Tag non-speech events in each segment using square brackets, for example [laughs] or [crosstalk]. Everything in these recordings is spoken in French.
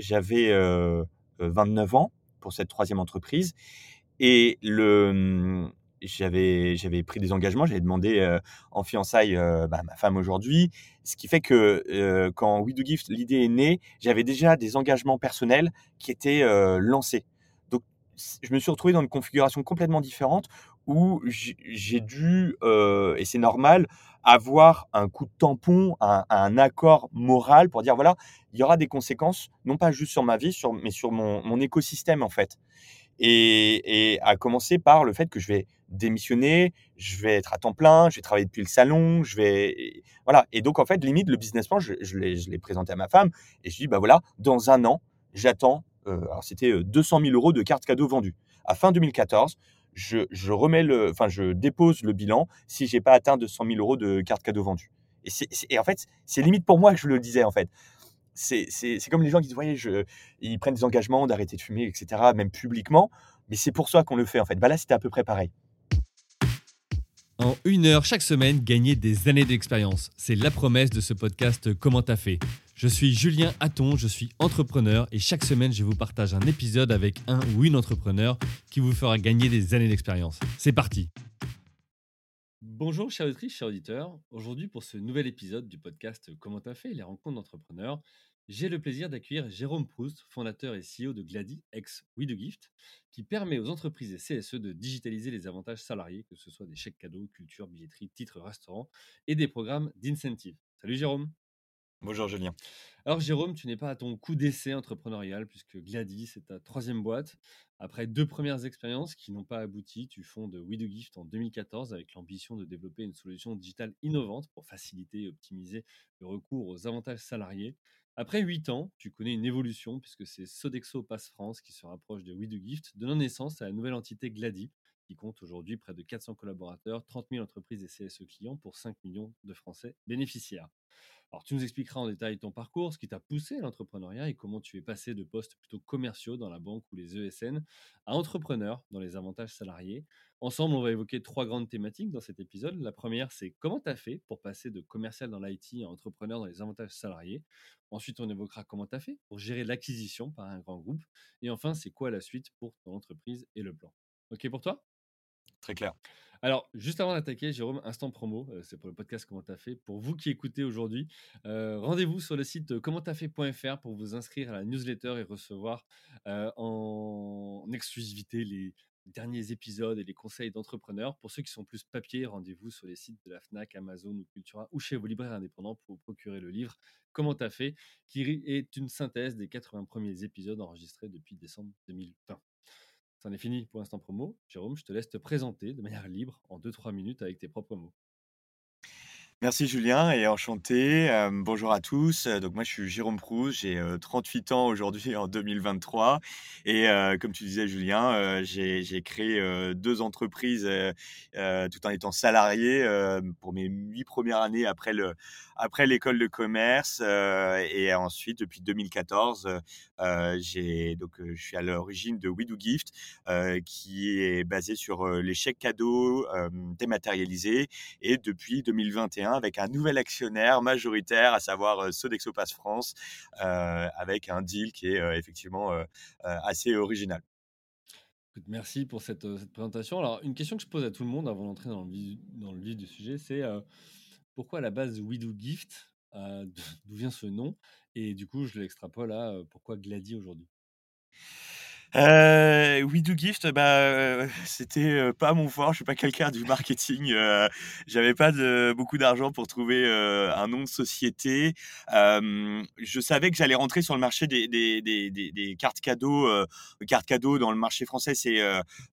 j'avais 29 ans pour cette troisième entreprise. Et le, mmh, j'avais, j'avais pris des engagements, j'avais demandé en fiançailles bah, ma femme aujourd'hui. Ce qui fait que quand We Do Gift, l'idée est née, j'avais déjà des engagements personnels qui étaient lancés. Donc, je me suis retrouvé dans une configuration complètement différente où j'ai dû, et c'est normal, avoir un coup de tampon, un, accord moral pour dire voilà, il y aura des conséquences, non pas juste sur ma vie, mais sur mon, écosystème en fait. Et, et, à commencer par le fait que je vais démissionner, je vais être à temps plein, je vais travailler depuis le salon, je vais voilà. Et donc en fait, limite le business plan, je, l'ai présenté à ma femme et je dis bah voilà, dans un an, j'attends. Euh, alors c'était 200 000 euros de cartes cadeaux vendues. À fin 2014, je, remets le, enfin je dépose le bilan si j'ai pas atteint 200 000 euros de cartes cadeaux vendues. Et en fait, c'est limite pour moi que je le disais en fait c'est comme les gens qui disent, voyez, je, ils prennent des engagements d'arrêter de fumer, etc., même publiquement, mais c'est pour ça qu'on le fait en fait. Bah là, c'était à peu près pareil. En une heure chaque semaine, gagner des années d'expérience. C'est la promesse de ce podcast Comment t'as fait? Je suis Julien Hatton, je suis entrepreneur et chaque semaine, je vous partage un épisode avec un ou une entrepreneur qui vous fera gagner des années d'expérience. C'est parti Bonjour chers auditrices, chers auditeurs. Aujourd'hui pour ce nouvel épisode du podcast Comment t'as fait les rencontres d'entrepreneurs, j'ai le plaisir d'accueillir Jérôme Proust, fondateur et CEO de Glady, ex We Gift, qui permet aux entreprises et CSE de digitaliser les avantages salariés, que ce soit des chèques cadeaux, culture, billetterie, titres restaurants et des programmes d'incentive. Salut Jérôme. Bonjour Julien. Alors Jérôme, tu n'es pas à ton coup d'essai entrepreneurial puisque Glady, c'est ta troisième boîte. Après deux premières expériences qui n'ont pas abouti, tu fondes We Gift en 2014 avec l'ambition de développer une solution digitale innovante pour faciliter et optimiser le recours aux avantages salariés. Après huit ans, tu connais une évolution puisque c'est Sodexo Pass France qui se rapproche de We Gift, donnant naissance à la nouvelle entité Glady qui compte aujourd'hui près de 400 collaborateurs, 30 000 entreprises et CSE clients pour 5 millions de Français bénéficiaires. Alors, tu nous expliqueras en détail ton parcours, ce qui t'a poussé à l'entrepreneuriat et comment tu es passé de postes plutôt commerciaux dans la banque ou les ESN à entrepreneur dans les avantages salariés. Ensemble, on va évoquer trois grandes thématiques dans cet épisode. La première, c'est comment tu as fait pour passer de commercial dans l'IT à entrepreneur dans les avantages salariés? Ensuite, on évoquera comment tu as fait pour gérer l'acquisition par un grand groupe. Et enfin, c'est quoi la suite pour ton entreprise et le plan. OK pour toi? Très clair. Alors, juste avant d'attaquer, Jérôme, instant promo, euh, c'est pour le podcast Comment t'as fait. Pour vous qui écoutez aujourd'hui, euh, rendez-vous sur le site commenttafait.fr pour vous inscrire à la newsletter et recevoir euh, en exclusivité les derniers épisodes et les conseils d'entrepreneurs. Pour ceux qui sont plus papier, rendez-vous sur les sites de la FNAC, Amazon ou Cultura ou chez vos libraires indépendants pour vous procurer le livre Comment t'as fait, qui est une synthèse des 80 premiers épisodes enregistrés depuis décembre 2020. C'en est fini pour l'instant promo. Jérôme, je te laisse te présenter de manière libre en 2-3 minutes avec tes propres mots. Merci Julien et enchanté. bonjour à tous. Donc moi je suis Jérôme Proust, j'ai 38 ans aujourd'hui [laughs] en 2023 et comme tu disais Julien, j'ai créé deux entreprises tout en étant salarié pour mes huit premières années après le après l'école de commerce et ensuite depuis 2014 j'ai donc je suis à l'origine de We Do Gift qui est basé sur les chèques cadeaux dématérialisés et depuis 2021 avec un nouvel actionnaire majoritaire, à savoir euh, Sodexo Pass France, euh, avec un deal qui est euh, effectivement assez original. Merci pour cette, présentation. Alors, une question que je pose à tout le monde avant d'entrer dans, dans, le vif du sujet, c'est pourquoi à la base We Do Gift? D'où vient ce nom Et du coup, je l'extrapole à pourquoi Glady aujourd'hui? Euh, We Do Gift, bah, euh, c'était euh, pas mon fort. Je suis pas quelqu'un du marketing. Euh, J'avais pas de, beaucoup d'argent pour trouver euh, un nom de société. je savais que j'allais rentrer sur le marché des, des, des, des cartes cadeaux. cartes cadeaux dans le marché français, c'est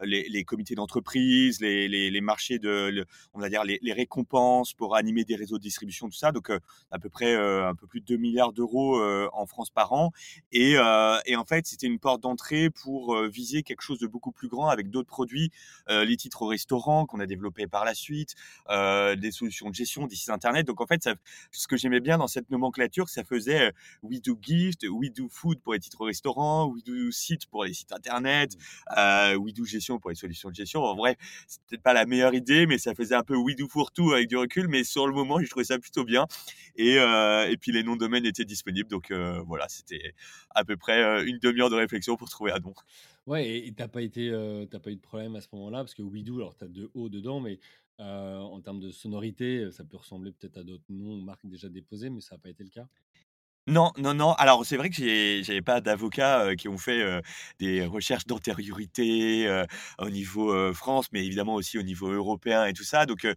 les, les, comités d'entreprise, les, les, les, marchés de, on va dire les, récompenses pour animer des réseaux de distribution, tout ça. Donc à peu près un peu plus de 2 milliards d'euros en France par an. Et, et en fait, c'était une porte d'entrée pour pour euh, viser quelque chose de beaucoup plus grand avec d'autres produits, euh, les titres au restaurant qu'on a développés par la suite, euh, des solutions de gestion, des sites internet. Donc en fait, ça, ce que j'aimais bien dans cette nomenclature, ça faisait We Do Gift, We Do Food pour les titres au restaurant, We Do Site pour les sites internet, We Do Gestion pour les solutions de gestion. En vrai, c'est peut-être pas la meilleure idée, mais ça faisait un peu We Do pour tout avec du recul. Mais sur le moment, j'ai trouvé ça plutôt bien. Et, et puis les noms de domaine étaient disponibles. Donc voilà, c'était à peu près une demi-heure de réflexion pour trouver un nom. Ouais, et t'as pas pas eu de problème à ce moment-là? Parce que WeDo, alors tu as deux O dedans, mais en termes de sonorité, ça peut ressembler peut-être à d'autres noms, marques déjà déposées, mais ça n'a pas été le cas? Non, non, non. Alors, c'est vrai que j'ai j'avais pas d'avocats, qui ont fait, heu, des recherches d'antériorité, heu, au niveau, France, mais évidemment aussi au niveau européen et tout ça. Donc,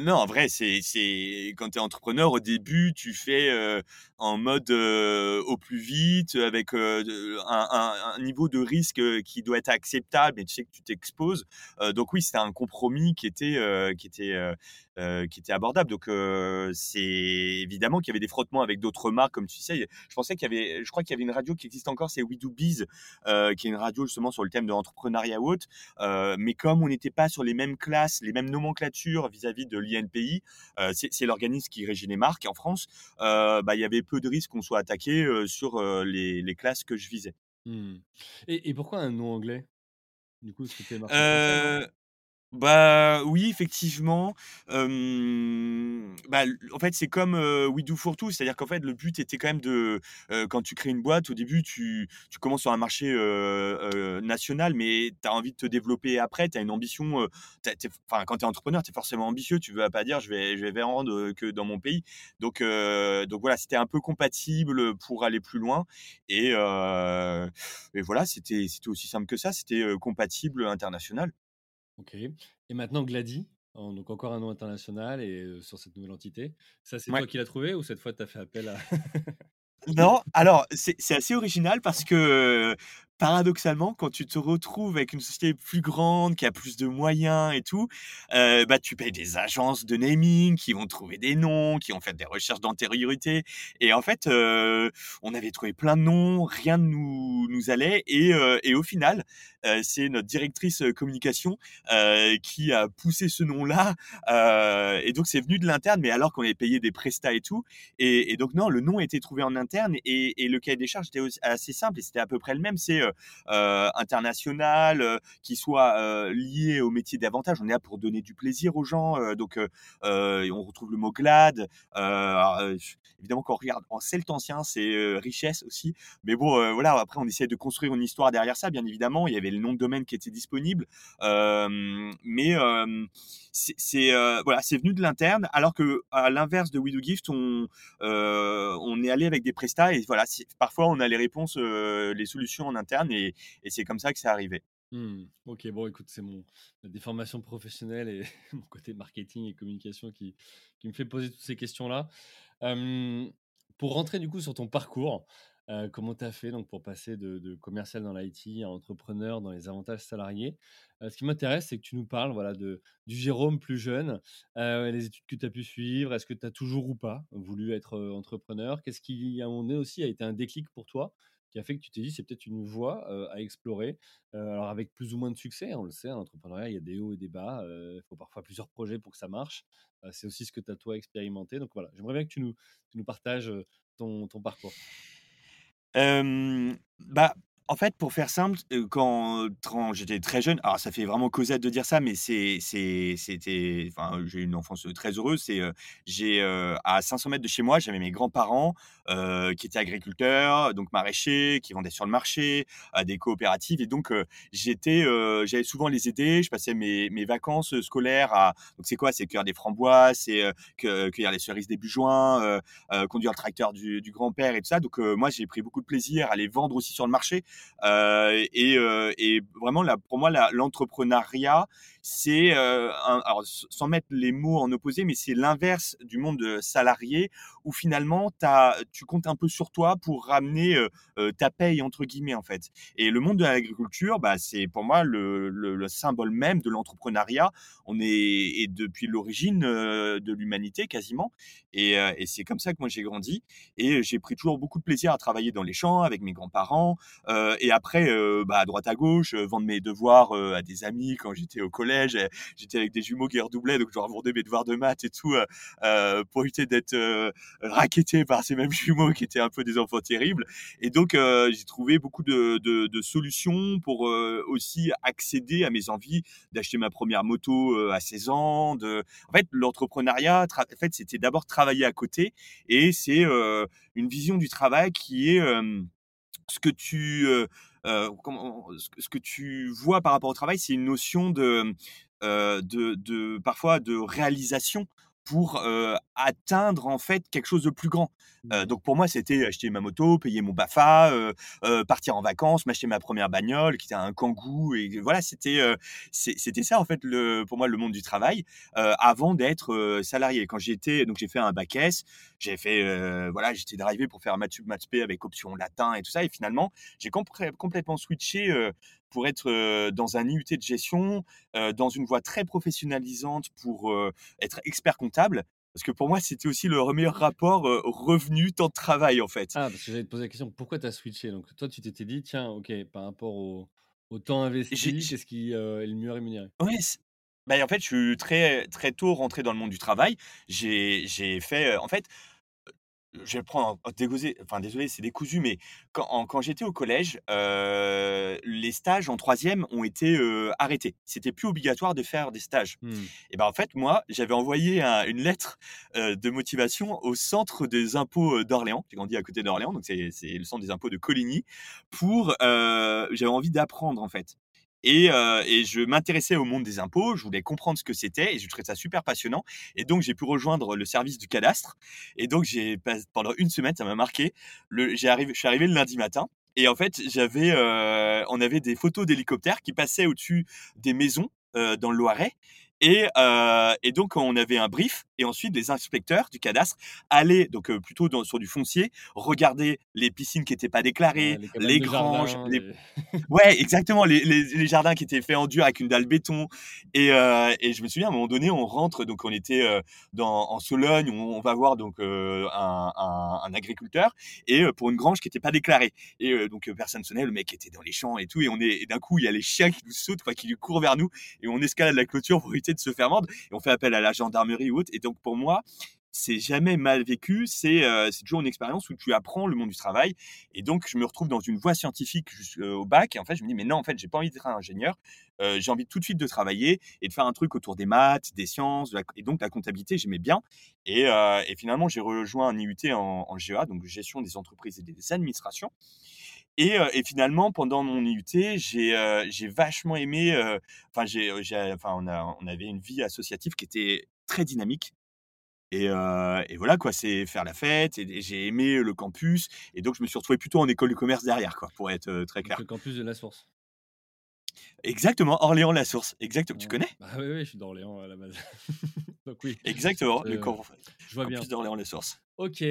non, en vrai, c'est c'est quand tu es entrepreneur, au début, tu fais, en mode, au plus vite, avec, un niveau de risque, qui doit être acceptable et tu sais que tu t'exposes. Donc oui, c'était un compromis qui était, qui était, heu, qui était abordable. Donc, heu, c'est évidemment qu'il y avait des frottements avec d'autres marques, comme tu je pensais qu'il y avait, je crois qu'il y avait une radio qui existe encore, c'est We Do Biz, euh, qui est une radio justement sur le thème de l'entrepreneuriat haute. Euh, mais comme on n'était pas sur les mêmes classes, les mêmes nomenclatures vis-à-vis de l'INPI, euh, c'est l'organisme qui régit les marques en France, bah, il y avait peu de risques qu'on soit attaqué sur les, classes que je visais. Mmh. Et, pourquoi un nom anglais? Du coup, c'était bah, oui, effectivement. bah, en fait, c'est comme, We Do For Tout, c'est-à-dire qu'en fait, le but était quand même de, quand tu crées une boîte, au début, tu tu commences sur un marché, national, mais tu as envie de te développer après, tu as une ambition, enfin, quand tu es entrepreneur, tu es forcément ambitieux, tu veux pas dire: «Je vais je vais vendre, que dans mon pays». Donc donc voilà, c'était un peu compatible, pour aller plus loin et et voilà, c'était aussi simple que ça, c'était, compatible international. OK. Et maintenant Glady, donc encore un nom international et sur cette nouvelle entité. Ça, c'est toi qui l'as trouvé ou cette fois tu as fait appel à Non, alors c'est assez original parce que, paradoxalement, quand tu te retrouves avec une société plus grande, qui a plus de moyens et tout, bah, tu payes des agences de naming qui vont trouver des noms, qui ont fait des recherches d'antériorité. Et en fait, on avait trouvé plein de noms, rien ne nous allait. Et et au final, c'est notre directrice, communication, qui a poussé ce nom-là, et donc c'est venu de l'interne, mais alors qu'on avait payé des prestats et tout. Et et donc non, le nom a été trouvé en interne et et le cahier des charges était assez simple et c'était à peu près le même. C'est, international, qui soit lié au métier davantage. On est là pour donner du plaisir aux gens, donc on retrouve le mot glad. évidemment, quand on regarde en celte ancien, c'est richesse aussi. Mais bon, voilà, après, on essaie de construire une histoire derrière ça, bien évidemment. Il y avait le nom de domaine qui était disponible. mais c'est voilà, c'est venu de l'interne, alors que à l'inverse de We Do Gift, on est allé avec des prestats et voilà, parfois on a les réponses, les solutions en interne et, c'est comme ça que c'est arrivé. Mmh. Ok, bon, écoute, c'est mon des formations professionnelles et [laughs] mon côté marketing et communication qui, me fait poser toutes ces questions-là. pour rentrer du coup sur ton parcours, comment tu as fait donc, pour passer de, commercial dans l'IT à entrepreneur dans les avantages salariés Ce qui m'intéresse, c'est que tu nous parles voilà, de, du Jérôme plus jeune, les études que tu as pu suivre, est-ce que tu as toujours ou pas voulu être entrepreneur? Qu'est-ce qui, à un moment donné aussi, a été un déclic pour toi qui a fait que tu t'es dit c'est peut-être une voie à explorer. alors avec plus ou moins de succès, on le sait, en entrepreneuriat, il y a des hauts et des bas. Il faut parfois plusieurs projets pour que ça marche. c'est aussi ce que tu as toi expérimenté. Donc voilà, j'aimerais bien que tu nous, tu nous partages ton, ton parcours. bah, en fait, pour faire simple, quand j'étais très jeune, alors ça fait vraiment causette de dire ça, mais c'est c'était enfin, j'ai eu une enfance, très heureuse. C'est, j'ai, à 500 mètres de chez moi, j'avais mes grands-parents, qui étaient agriculteurs, donc maraîchers, qui vendaient sur le marché, à des coopératives et donc j'étais, j'allais souvent les aider. Je passais mes mes vacances, scolaires à donc c'est quoi? C'est cueillir des framboises, c'est, cueillir les cerises début juin, conduire le tracteur du du grand-père et tout ça. Donc moi, j'ai pris beaucoup de plaisir à les vendre aussi sur le marché. Euh, et, euh, et, vraiment, pour moi, l'entrepreneuriat, c'est, euh, sans mettre les mots en opposé, mais c'est l'inverse du monde salarié où finalement tu comptes un peu sur toi pour ramener ta paye entre guillemets en fait. Et le monde de l'agriculture, bah, c'est pour moi le, le, symbole même de l'entrepreneuriat. On est depuis l'origine de l'humanité quasiment. Et c'est comme ça que moi j'ai grandi et j'ai pris toujours beaucoup de plaisir à travailler dans les champs avec mes grands-parents. Heu et après, heu, bah, à droite à gauche, heu, vendre mes devoirs, à des amis quand j'étais au collège. J'étais avec des jumeaux qui redoublaient, donc je vendais mes devoirs de maths et tout, pour éviter d'être, heu, racketté par ces mêmes [laughs] jumeaux qui étaient un peu des enfants terribles. Et donc, j'ai trouvé beaucoup de de de solutions pour, aussi accéder à mes envies d'acheter ma première moto, à 16 ans, de en fait, l'entrepreneuriat, en fait, c'était d'abord travailler à côté et c'est, heu, une vision du travail qui est, hem, ce que tu, vois par rapport au travail, c'est une notion de parfois de réalisation pour, atteindre en fait quelque chose de plus grand. Mmh donc pour moi, c'était acheter ma moto, payer mon BAFA, partir en vacances, m'acheter ma première bagnole qui était un Kangoo et voilà, c'était, c'était ça en fait le pour moi le monde du travail, avant d'être, salarié. Quand j'étais donc j'ai fait un bac S, j'ai fait, voilà, j'étais drivé pour faire maths sup, maths avec option latin et tout ça et finalement, j'ai complètement switché, pour être, dans un IUT de gestion, dans une voie très professionnalisante pour, être expert comptable. Parce que pour moi, c'était aussi le meilleur rapport, revenu temps de travail, en fait. Ah, parce que j'allais te poser la question, pourquoi tu as switché? Donc toi, tu t'étais dit: «Tiens, OK, par rapport au au temps J'ai investi, qu'est-ce qui, est le mieux rémunéré?» ouais, c bah, en fait, je suis très très tôt rentré dans le monde du travail. J'ai fait, en fait, Je vais prendre un dégoûté enfin désolé, c'est décousu, mais quand en quand j'étais au collège, heu, les stages en troisième ont été, heu, arrêtés. C'était plus obligatoire de faire des stages Mmh. et ben, en fait, moi, j'avais envoyé un une lettre, heu, de motivation au centre des impôts, heu, d'Orléans. J'ai grandi à côté d'Orléans, donc c'est le centre des impôts de Coligny pour, j'avais envie d'apprendre, en fait et heu et je m'intéressais au monde des impôts, je voulais comprendre ce que c'était et je trouvais ça super passionnant. Et donc j'ai pu rejoindre le service du cadastre. Et donc j'ai pendant une semaine, ça m'a marqué. J'ai arrivé je suis arrivé le lundi matin et en fait, heu, on avait des photos d'hélicoptères qui passaient au-dessus des maisons, heu, dans le Loiret et heu et donc on avait un brief et ensuite des inspecteurs du cadastre allaient donc heu, plutôt dans sur du foncier, regarder les piscines qui étaient pas Ouais, déclarées, les les granges, jardin, les les Ouais, exactement, les les les jardins qui étaient faits en dur avec une dalle béton. Et heu et je me souviens à un moment donné, on rentre donc on était, dans en Sologne, on on va voir donc un un un agriculteur et pour une grange qui était pas déclarée. Et donc personne sonnait, le mec était dans les champs et tout et on est d'un coup, il y a les chiens qui nous sautent, quoi, qui courent vers nous et on escalade la clôture pour de se faire mordre et on fait appel à la gendarmerie ou et donc pour moi, c'est jamais mal vécu, c'est, heu, c'est toujours une expérience où tu apprends le monde du travail et donc, je me retrouve dans une voie scientifique jusqu'au bac. Et en fait, je me dis, mais non, en fait, j'ai pas envie d'être ingénieur. Euh, j'ai envie tout de suite de travailler et de faire un truc autour des maths, des sciences, et donc la comptabilité, j'aimais bien. Et, euh, finalement, j'ai rejoint un IUT en, GEA, donc gestion des entreprises et des administrations. Et, euh, finalement, pendant mon IUT, j'ai euh, vachement aimé. euh, Enfin, on avait une vie associative qui était très dynamique. Et, voilà quoi, c'est faire la fête et et j'ai aimé le campus et donc je me suis retrouvé plutôt en école de commerce derrière quoi, pour être, très donc clair. le campus de la Source. Exactement, Orléans-la-Source, exact tu connais? Bah, oui, oui, je suis d'Orléans à la base. [laughs] Donc oui, Exactement, le je vois bien. d'Orléans-la-Source. OK,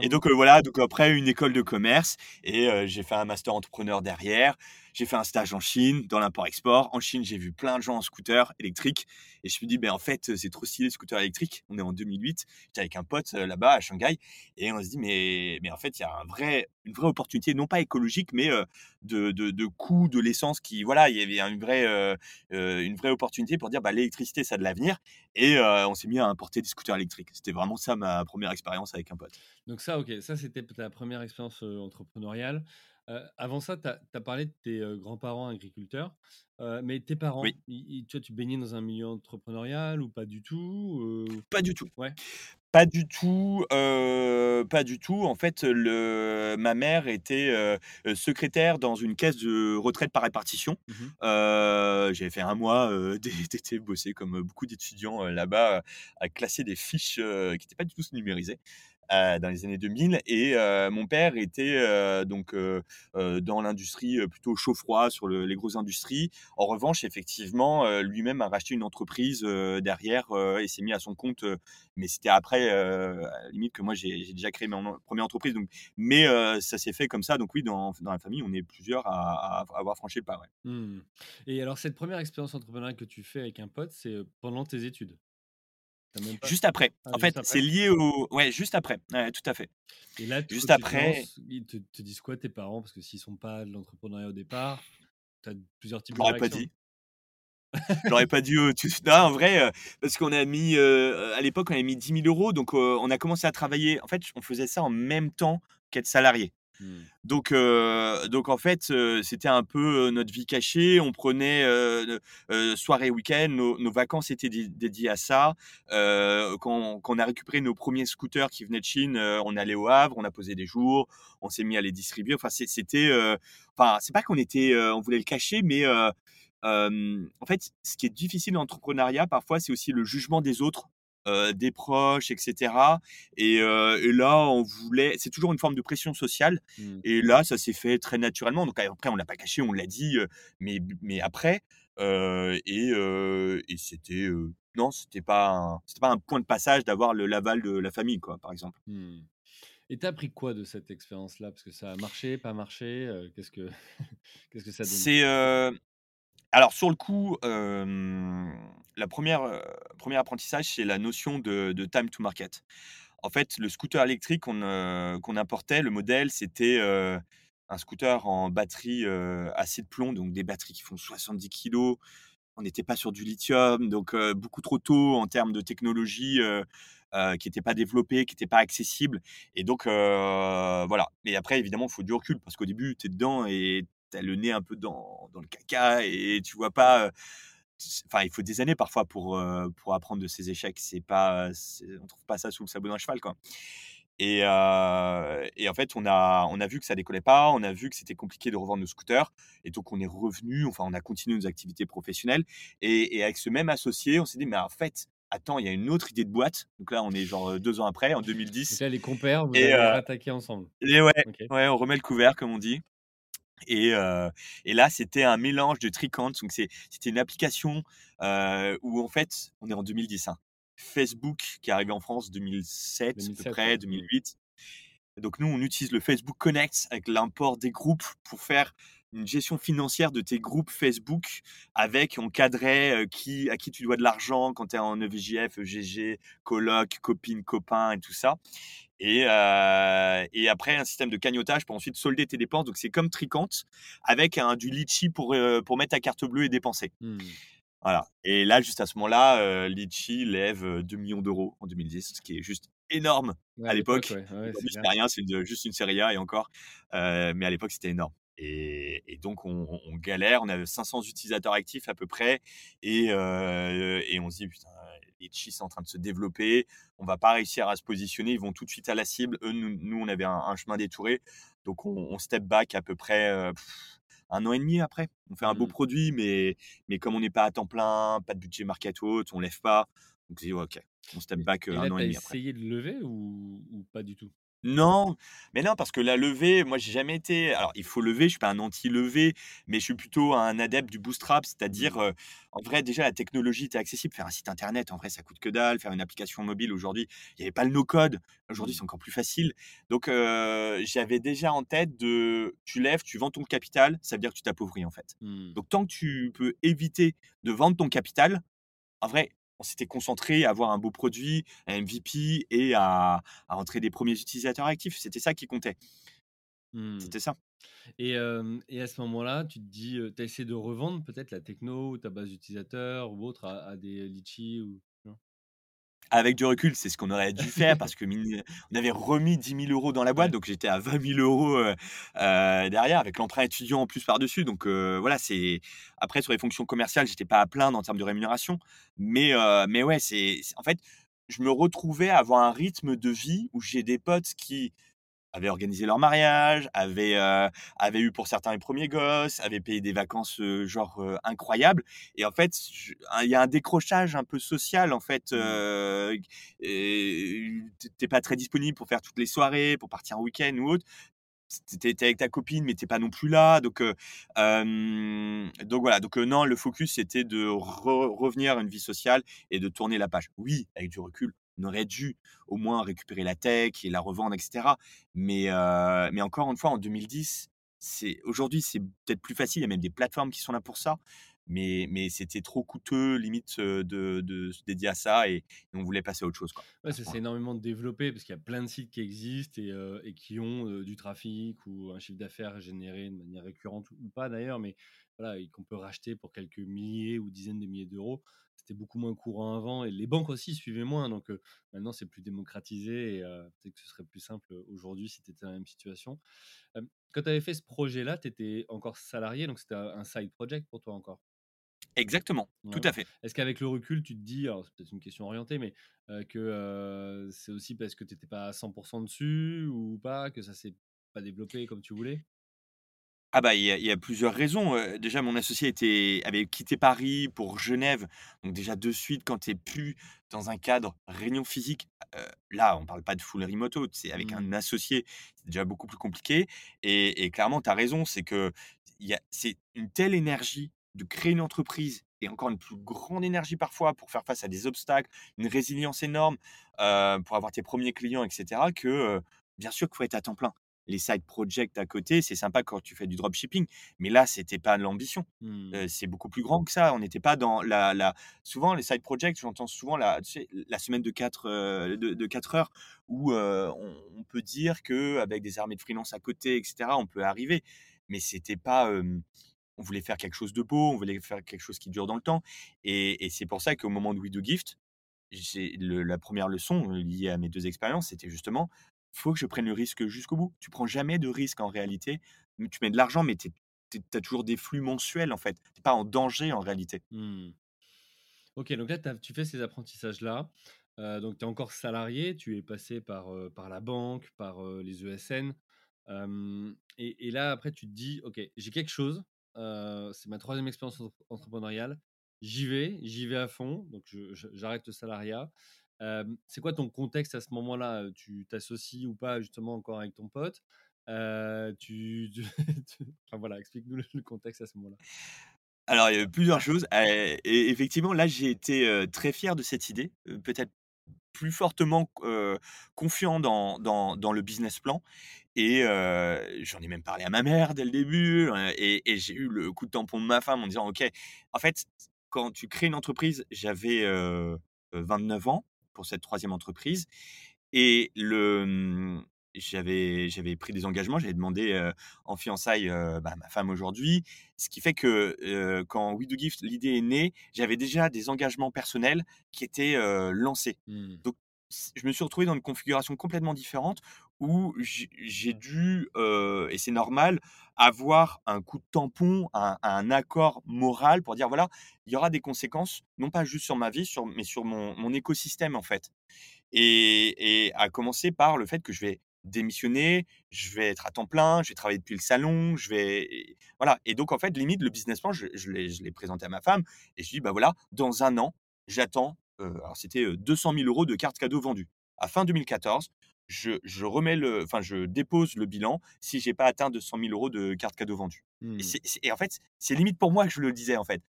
Et hem, donc, heu, voilà, donc après une école de commerce et heu, j'ai fait un master entrepreneur derrière. J'ai fait un stage en Chine, dans l'import-export. En Chine, j'ai vu plein de gens en scooter électrique et je me suis dit: «Beh, en fait, c'est trop stylé, le scooter électrique». On est en 2008. J'étais avec un pote, là-bas à Shanghai et on se dit: «Mais mais en fait, il y a un vrai une vraie opportunité, non pas écologique, mais de de de coût de l'essence qui» voilà, il y avait une vraie, heu heu, une vraie opportunité pour dire: «Bah, l'électricité, ça a de l'avenir» et heu, on s'est mis à importer des scooters électriques. C'était vraiment ça ma première expérience avec un pote. donc ça, OK, ça, c'était ta première expérience, entrepreneuriale. Avant ça, tu as parlé de tes, grands-parents agriculteurs, mais tes Oui. parents, ils ils toi, tu baignais dans un milieu entrepreneurial ou pas du tout? Pas du tout. Ouais. Pas du tout, heu, pas du tout. En fait, le ma mère était, heu, secrétaire dans une caisse de retraite par répartition. Mmh Heu, j'avais fait un mois, [laughs] d'été bosser comme, beaucoup d'étudiants, là-bas, à classer des fiches, qui étaient pas du tout numérisées, dans les années 2000 et heu, mon père était, heu, donc heu, dans l'industrie, plutôt chaud-froid sur le les grosses industries. En revanche, effectivement, lui-même a racheté une entreprise, derrière, et s'est mis à son compte, mais c'était après, à la limite que moi j'ai déjà créé mon 1 entreprise donc mais ça s'est fait comme ça donc oui, dans la famille, on est plusieurs à avoir franchi le pas, ouais. Mmh et alors cette première expérience entrepreneuriale que tu fais avec un pote, c'est, pendant tes études? Tu même pas Juste après. ah, En fait, c'est lié au ouais, juste après. Ouais, tout à fait. Et là, Juste après lances, ils te te disent quoi tes parents? Parce que s'ils sont pas de l'entrepreneuriat au départ, tu as plusieurs types je de ai pas dit. [laughs] Je leur ai pas dit, heu, tout non, en vrai, parce qu'on a mis, à l'époque, on avait mis 10 000 €, donc heu, on a commencé à travailler. En fait, on faisait ça en même temps qu'être salarié. Mmh. Donc donc en fait, c'était un peu, notre vie cachée. On prenait, soirée, week-end, nos vacances étaient dé dédiées à ça. Quand on a récupéré nos premiers scooters qui venaient de Chine, on allait au Havre, on a posé des jours, on s'est mis à les distribuer. Enfin, c'était, enfin, c'est pas qu'on était, on voulait le cacher, mais en fait, ce qui est difficile dans l'entrepreneuriat, parfois, c'est aussi le jugement des autres, heu, des proches et cetera et heu et là, on voulait c'est toujours une forme de pression sociale Mmh. et là, ça s'est fait très naturellement. Donc après, on l'a pas caché, on l'a dit, heu, mais mais après, et et c'était, non, c'était pas un c'était pas un point de passage d'avoir le l'aval de la famille, quoi, par exemple. Mmh. Et tu as appris quoi de cette expérience-là? Parce que ça a marché, pas marché, qu'est-ce que [laughs] qu'est-ce que ça donne? C'est, alors sur le coup, hem, la première re heu, apprentissage, c'est la notion de time to market. En fait, le scooter électrique qu'on, qu'on importait, le modèle, c'était, un scooter en batterie, acide plomb, donc des batteries qui font 70 kilogrammes. On n'était pas sur du lithium, donc beaucoup trop tôt en termes de technologie, qui n'était pas développée, qui n'était pas accessible et donc voilà. Mais après évidemment, il faut du recul parce qu'au début, tu es dedans et tu as le nez un peu dans dans le caca et tu vois pas, heu, enfin, il faut des années parfois pour, heu, pour apprendre de ses échecs. C'est pas, on trouve pas ça sous le sabot d'un cheval, quoi. Et heu et en fait, on a on a vu que ça décollait pas, on a vu que c'était compliqué de revendre nos scooters et donc on est revenu, enfin, on a continué nos activités professionnelles et et avec ce même associé, on s'est dit: «Mais en fait, attends, il y a une autre idée de boîte». Donc là, on est genre, heu, 2 ans après, en Donc 2010 là, les compères, vous et allez heu rattaquer ensemble? et ouais, ouais, on remet le couvert comme on dit et là, c'était un mélange de Tricant, donc c'était une application, où en fait, on est en 2010, hein. Facebook qui est arrivé en France 2007 à peu 2007, près, ouais. Mmh. 2008 donc nous, on utilise le Facebook Connect avec l'import des groupes pour faire une gestion financière de tes groupes Facebook avec on cadrait, qui à qui tu dois de l'argent quand tu es en EVJF, EGG, coloc, copine, copain et tout ça et heu et après un système de cagnotage pour ensuite solder tes dépenses. Donc c'est comme Tricant avec un du litchi pour, heu, pour mettre ta carte bleue et dépenser. Mmh. Voilà et là, juste à ce moment-là, heu, Litchi lève, heu, 2 000 000 en 2010, ce qui est juste énorme Ouais, à l'époque, ouais. Ouais, c'est rien, c'est juste une série A et encore, mais à l'époque, c'était énorme et et donc on galère, on avait 500 utilisateurs actifs à peu près et et on se dit: «Putain, Litchi, c'est en train de se développer, on va pas réussir à se positionner, ils vont tout de suite à la cible». Eux, nous nous, on avait un un chemin détouré, donc on on step back à peu près, heu, 1 an et demi après. On fait un beau Mmh. produit, mais mais comme on n'est pas à temps plein, pas de budget market haute, on lève pas. Donc j'ai dit: «Ouais, OK, on step back, heu, et 1 là, an et demi après». essayé de lever ou ou pas du tout? Non, mais non, parce que la levée, moi, j'ai jamais été alors il faut lever, je suis pas un anti-levée, mais je suis plutôt un adepte du bootstrap, c'est-à-dire, Mmh. heu, en vrai, déjà, la technologie était accessible. Faire un site internet, en vrai, ça coûte que dalle. Faire une application mobile, aujourd'hui, il y avait pas le no-code. Aujourd'hui, Mmh. c'est encore plus facile. Donc, j'avais déjà en tête de tu lèves, tu vends ton capital, ça veut dire que tu t'appauvris, en fait. Mmh. Donc tant que tu peux éviter de vendre ton capital, en vrai, on s'était concentré à avoir un beau produit, un MVP et à à rentrer des premiers utilisateurs actifs. C'était ça qui comptait. Mmh. C'était ça. Et et à ce moment-là, tu te dis, tu as essayé de revendre peut-être la techno ou ta base d'utilisateurs ou autre à à des litchis ou? Avec du recul, c'est ce qu'on aurait dû faire parce que on avait remis 10 000 € dans la boîte, donc j'étais à 20 000 €, heu heu, derrière avec l'emprunt étudiant en plus par-dessus. Donc heu, voilà, c'est après sur les fonctions commerciales, j'étais pas à plaindre en termes de rémunération. Mais heu, mais ouais, c'est c'est en fait, je me retrouvais à avoir un rythme de vie où j'ai des potes qui avaient organisé leur mariage, avaient, heu, avaient eu pour certains les premiers gosses, avaient payé des vacances, genre, incroyables et en fait, il y a un décrochage un peu social en fait, Mmh. heu et tu es pas très disponible pour faire toutes les soirées, pour partir en week-end ou autre. Tu es avec ta copine, mais tu es pas non plus là donc donc voilà, donc non, le focus c'était de re revenir à une vie sociale et de tourner la page. Oui, avec du recul, on aurait dû au moins récupérer la tech et la revendre et cetera. Mais mais encore une fois en 2010, c'est aujourd'hui, c'est peut-être plus facile, il y a même des plateformes qui sont là pour ça. Mais mais c'était trop coûteux, limite, heu, de de se dédier à ça et on voulait passer à autre chose, quoi, Ouais, ça s'est énormément développé parce qu'il y a plein de sites qui existent et heu et qui ont, heu, du trafic ou un chiffre d'affaires généré de manière récurrente ou pas d'ailleurs, mais voilà et qu'on peut racheter pour quelques milliers ou dizaines de milliers d'euros. C'était beaucoup moins courant avant et les banques aussi suivaient moins donc maintenant c'est plus démocratisé et peut-être que ce serait plus simple, aujourd'hui si tu étais dans la même situation. Quand tu avais fait ce projet-là, tu étais encore salarié donc c'était un side project pour toi encore? Exactement, tout à fait. Est-ce qu'avec le recul, tu te dis, alors c'est peut-être une question orientée, mais que, c'est aussi parce que tu étais pas à 100% dessus ou pas, que ça s'est pas développé comme tu voulais? Ah bah, il y a il y a plusieurs raisons, déjà mon associé était avait quitté Paris pour Genève, donc déjà de suite quand tu es plus dans un cadre réunion physique, là on parle pas de full remoto, c'est avec Mmh. un associé, c'est déjà beaucoup plus compliqué et et clairement tu as raison, c'est que il y a c'est une telle énergie de créer une entreprise et encore une plus grande énergie parfois pour faire face à des obstacles, une résilience énorme, pour avoir tes premiers clients et cetera que, bien sûr qu'il faut être à temps plein les side projects à côté, c'est sympa quand tu fais du dropshipping, mais là, c'était pas l'ambition. Mmh. C'est beaucoup plus grand que ça. On n'était pas dans la la souvent les side projects, j'entends souvent la tu sais, la semaine de 4 heu, de de 4 heures où, on on peut dire qu'avec des armées de freelance à côté et cetera, on peut arriver. Mais c'était pas, on voulait faire quelque chose de beau, on voulait faire quelque chose qui dure dans le temps et c'est pour ça qu'au moment de We Do Gift, la première leçon, heu, liée à mes 2 expériences, c'était justement, faut que je prenne le risque jusqu'au bout. Tu prends jamais de risque en réalité, tu mets de l'argent, mais tu as toujours des flux mensuels en fait. Tu es pas en danger en réalité. Mmh. OK, donc là, tu fais ces apprentissages-là, donc tu es encore salarié, tu es passé par, par la banque, par, les ESN, et là, après, tu te dis: «OK, j'ai quelque chose, c'est ma troisième expérience entre entrepreneuriale, j'y vais, j'y vais à fond, donc j'arrête le salariat». C'est quoi ton contexte à ce moment-là? Tu t'associes ou pas justement encore avec ton pote? [laughs] Enfin voilà, explique-nous le contexte à ce moment-là. Alors il y a eu plusieurs choses, et effectivement là j'ai été, très fier de cette idée, peut-être plus fortement, confiant dans dans le business plan et j'en ai même parlé à ma mère dès le début, et j'ai eu le coup de tampon de ma femme en disant: «OK». En fait, quand tu crées une entreprise, j'avais, heu heu, 29 ans pour cette troisième entreprise et le, mmh, j'avais j'avais pris des engagements, j'avais demandé, en fiançailles, bah, ma femme aujourd'hui. Ce qui fait que, quand We Do Gift, l'idée est née, j'avais déjà des engagements personnels qui étaient, lancés. Mmh. Donc je me suis retrouvé dans une configuration complètement différente où j'ai dû, et c'est normal, avoir un coup de tampon, un un accord moral pour dire: «Voilà, il y aura des conséquences, non pas juste sur ma vie, sur mais sur mon mon écosystème, en fait». Et et à commencer par le fait que je vais démissionner, je vais être à temps plein, je vais travailler depuis le salon, je vais voilà et donc en fait, limite le business plan, je je l'ai présenté à ma femme et je lui dis: «Bah, voilà, dans un an, j'attends», alors c'était, heu, 200 000 € de cartes cadeaux vendues. À fin 2014, je je remets le enfin, je dépose le bilan si j'ai pas atteint 200 000 € de cartes cadeaux vendues et Mmh. et en fait, c'est limite pour moi que je le disais, en fait.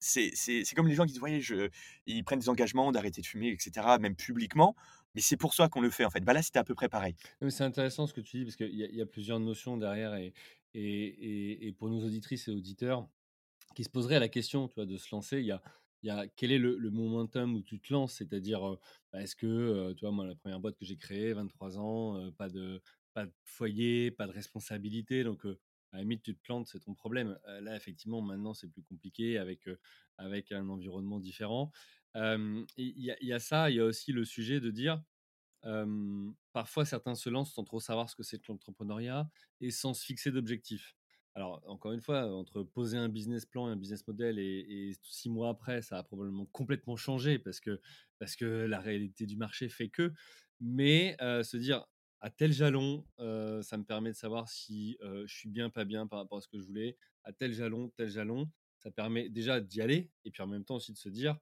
C'est comme les gens qui disent: «Ouais, je» ils prennent des engagements d'arrêter de fumer et cetera, même publiquement, mais c'est pour ça qu'on le fait, en fait. Bah, là, c'était à peu près pareil. C'est intéressant ce que tu dis parce qu'il y y a plusieurs notions derrière et et et pour nos auditrices et auditeurs qui se poseraient la question, tu vois, de se lancer, il y a il y a quel est le le momentum où tu te lances? C'est-à-dire, bah, est-ce que, tu vois, moi, la première boîte que j'ai créée, 23 ans, pas de pas de foyer, pas de responsabilité, donc à la limite, tu te plantes, c'est ton problème. Là, effectivement, maintenant, c'est plus compliqué avec, avec un environnement différent. Il y a ça, il y a aussi le sujet de dire parfois, certains se lancent sans trop savoir ce que c'est que l'entrepreneuriat et sans se fixer d'objectifs. Alors, encore une fois, entre poser un business plan et un business model et, six mois après, ça a probablement complètement changé parce que, parce que la réalité du marché fait que. Mais se dire, à tel jalon, ça me permet de savoir si je suis bien, pas bien par rapport à ce que je voulais. À tel jalon, tel jalon, ça permet déjà d'y aller et puis en même temps aussi de se dire,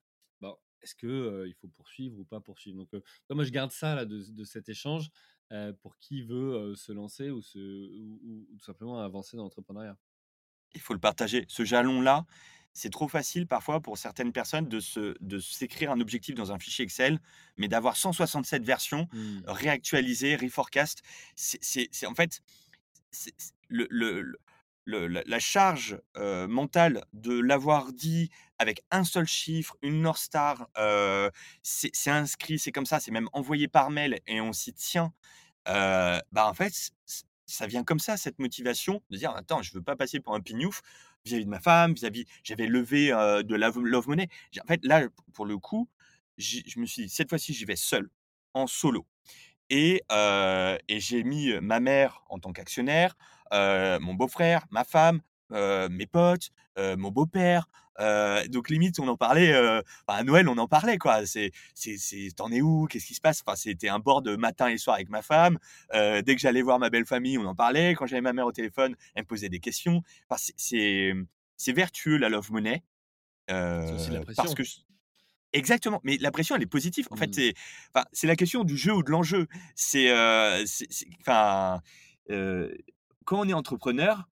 est-ce que euh, il faut poursuivre ou pas poursuivre? Donc, euh, moi, je garde ça là, de, de cet échange euh, pour qui veut se lancer ou, se, ou, ou- ou tout simplement avancer dans l'entrepreneuriat. Il faut le partager. Ce jalon-là, c'est trop facile parfois pour certaines personnes de se de s'écrire un objectif dans un fichier Excel, mais d'avoir 167 versions Hmm. réactualisées, reforecast. C'est c'est c'est en fait, c'est le le le la charge, mentale de l'avoir dit avec un seul chiffre, une North Star, c'est inscrit, c'est comme ça, c'est même envoyé par mail et on s'y tient. Bah, en fait, ça vient comme ça, cette motivation de dire: «Attends, je veux pas passer pour un pignouf vis-à-vis de ma femme, vis-à-vis» j'avais levé, de la Love Money. En fait, là, pour le coup, je me suis dit: «Cette fois-ci, j'y vais seul, en solo» et j'ai mis, ma mère en tant qu'actionnaire, mon beau-frère, ma femme, mes potes, mon beau-père, heu, donc limite on en parlait, heu, bah, à Noël on en parlait quoi. C'est c'est c'est: «Tu en es où? Qu'est-ce qui se passe?» enfin, c'était un board, heu, matin et soir avec ma femme. Heu, dès que j'allais voir ma belle famille, on en parlait. Quand j'avais ma mère au téléphone, elle me posait des questions. Enfin, c'est c'est, vertueux la Love Money, aussi de la parce que exactement, mais la pression elle est positive. En fait, Mmh. c'est enfin, c'est la question du jeu ou de l'enjeu. C'est, enfin, quand on est entrepreneur,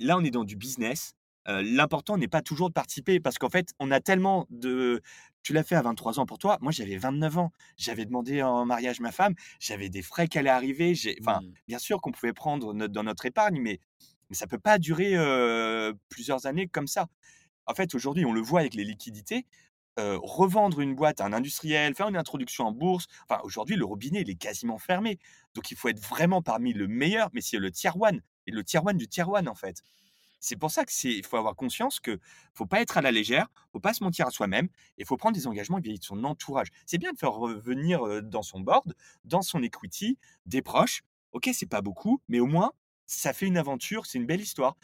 là, on est dans du business, l'important n'est pas toujours de participer parce qu'en fait, on a tellement de tu l'as fait à 23 ans pour toi, moi j'avais 29 ans. J'avais demandé en mariage ma femme, j'avais des frais qui allaient arriver, enfin, Mmh. bien sûr qu'on pouvait prendre notre dans notre épargne, mais mais ça peut pas durer, plusieurs années comme ça. En fait, aujourd'hui, on le voit avec les liquidités, revendre une boîte à un industriel, faire une introduction en bourse, enfin, aujourd'hui, le robinet, il est quasiment fermé. Donc il faut être vraiment parmi le meilleur, mais c'est le tier one et le tier one du tier one, en fait. C'est pour ça que c'est faut avoir conscience que faut pas être à la légère, faut pas se mentir à soi-même et faut prendre des engagements vis-à-vis de son entourage. C'est bien de faire revenir, dans son board, dans son equity, des proches. OK, c'est pas beaucoup, mais au moins, ça fait une aventure, c'est une belle histoire.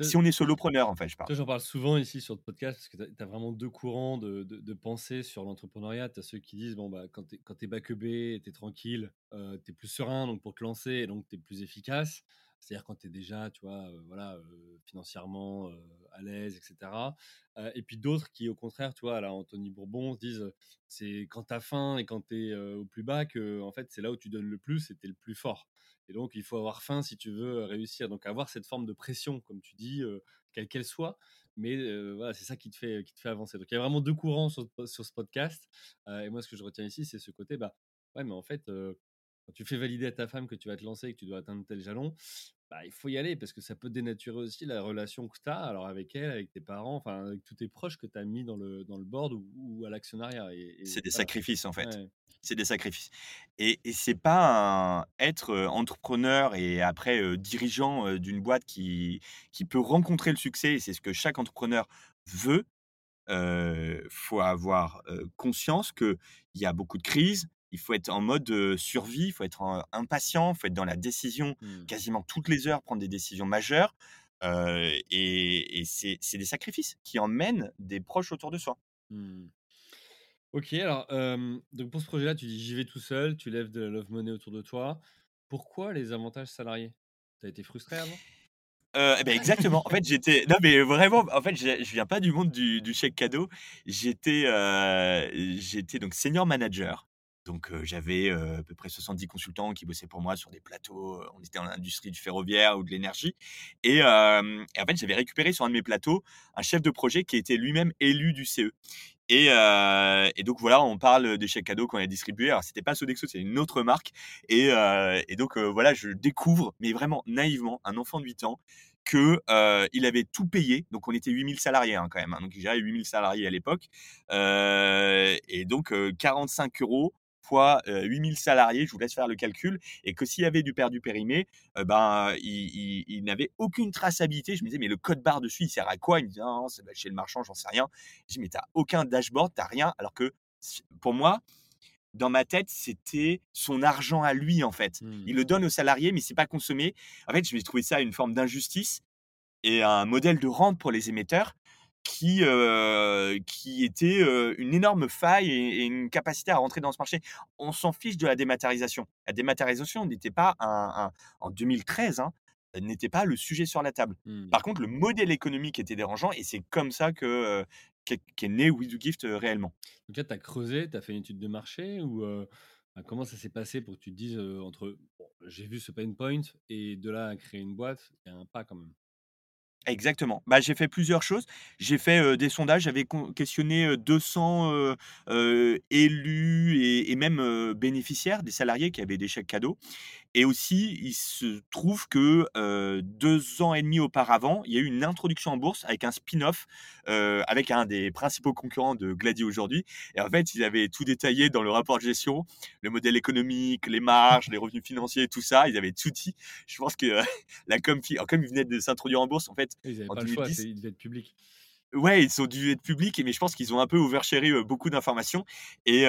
Si on est solopreneur, en fait, je parle. J'en parle souvent ici sur le podcast parce que tu as, vraiment deux courants de, de, de pensée sur l'entrepreneuriat. Tu as ceux qui disent bon, bah, quand tu es, quand es backupé, tu es tranquille, euh, tu es plus serein donc pour te lancer et donc tu es plus efficace. C'est-à-dire quand tu es déjà, tu vois, voilà, financièrement à l'aise, etc. Et puis d'autres qui, au contraire, tu vois, là, Anthony Bourbon, se disent c'est quand tu as faim et quand tu es au plus bas que, en fait, c'est là où tu donnes le plus et tu es le plus fort. Et donc, il faut avoir faim si tu veux réussir. Donc, avoir cette forme de pression, comme tu dis, quelle qu'elle soit. Mais voilà, c'est ça qui te, fait, qui te fait avancer. Donc, il y a vraiment deux courants sur, sur ce podcast. Et moi, ce que je retiens ici, c'est ce côté, bah, ouais, mais en fait, quand tu fais valider à ta femme que tu vas te lancer et que tu dois atteindre tel jalon, bah, il faut y aller parce que ça peut dénaturer aussi la relation que tu as alors avec elle, avec tes parents, enfin avec tous tes proches que tu as mis dans le, dans le board ou, ou à l'actionnariat. Et, C'est des voilà. sacrifices, en fait. Ouais. C'est des sacrifices et et c'est pas un être, heu, entrepreneur et après, heu, dirigeant, heu, d'une boîte qui qui peut rencontrer le succès c'est ce que chaque entrepreneur veut. Heu, faut avoir, conscience qu'il y a beaucoup de crises. Il faut être en mode, survie, il faut être en impatient, il faut être dans la décision Hmm. quasiment toutes les heures, prendre des décisions majeures, et et c'est des sacrifices qui emmènent des proches autour de soi. Hmm. OK, alors, donc pour ce projet-là, tu dis: «J'y vais tout seul», tu lèves de la love money autour de toi. Pourquoi les avantages salariés? Tu as été frustré avant? Heu, et beh, exactement. En fait, j'étais non, mais vraiment, en fait, je je viens pas du monde du du chèque cadeau. J'étais donc senior manager. Donc, j'avais, à peu près 70 consultants qui bossaient pour moi sur des plateaux, on était dans l'industrie du ferroviaire ou de l'énergie et en fait, j'avais récupéré sur un de mes plateaux un chef de projet qui était lui-même élu du CE et donc voilà, on parle des chèques cadeaux qu'on a distribués. Alors c'était pas Sodexo, c'est une autre marque et donc voilà, je découvre, mais vraiment naïvement, un enfant de 8 ans que, il avait tout payé. Donc on était 8000 salariés, hein, quand même, hein, donc gérait 8000 salariés à l'époque, et donc heu, 45 € fois, heu, 8000 salariés, je vous laisse faire le calcul et que s'il y avait du perdu périmé, heu, ben, il il il n'avait aucune traçabilité. Je me disais: «Mais le code barre dessus, il sert à quoi?» il me dit: «Non, non, c'est chez le marchand, j'en sais rien». Je dis: «Mais tu as aucun dashboard, tu as rien». Alors que pour moi, dans ma tête, c'était son argent à lui, en fait. Mmh. Il le donne aux salariés, mais c'est pas consommé. En fait, je vais trouver ça une forme d'injustice et un modèle de rente pour les émetteurs qui, heu, qui était, heu, une énorme faille et et une capacité à rentrer dans ce marché. On s'en fiche de la dématérialisation. La dématérialisation n'était pas un un en 2013, hein, n'était pas le sujet sur la table. Mmh. Par contre, le modèle économique était dérangeant et c'est comme ça que, heu, qu'est né We Do Gift, heu, réellement. Donc là, tu as creusé, tu as fait une étude de marché ou, bah, comment ça s'est passé pour que tu te dises, entre, bon, j'ai vu ce pain point et de là à créer une boîte, il y a un pas quand même? Exactement. Bah, j'ai fait plusieurs choses. J'ai fait, des sondages, j'avais questionné, heu, 200, heu heu, élus et même, bénéficiaires, des salariés qui avaient des chèques cadeaux Et aussi, il se trouve que, heu, 2 ans et demi auparavant, il y a eu une introduction en bourse avec un spin-off, avec un des principaux concurrents de Glady aujourd'hui et en fait, ils avaient tout détaillé dans le rapport de gestion, le modèle économique, les marges, les revenus financiers, tout ça, ils avaient tout dit. Je pense que [laughs] la com comme ils venaient de s'introduire en bourse, en fait, Ils avaient en pas le choix, 2010 ils devaient être publics. Ouais, ils ont dû être publics, mais je pense qu'ils ont un peu oversharé, beaucoup d'informations et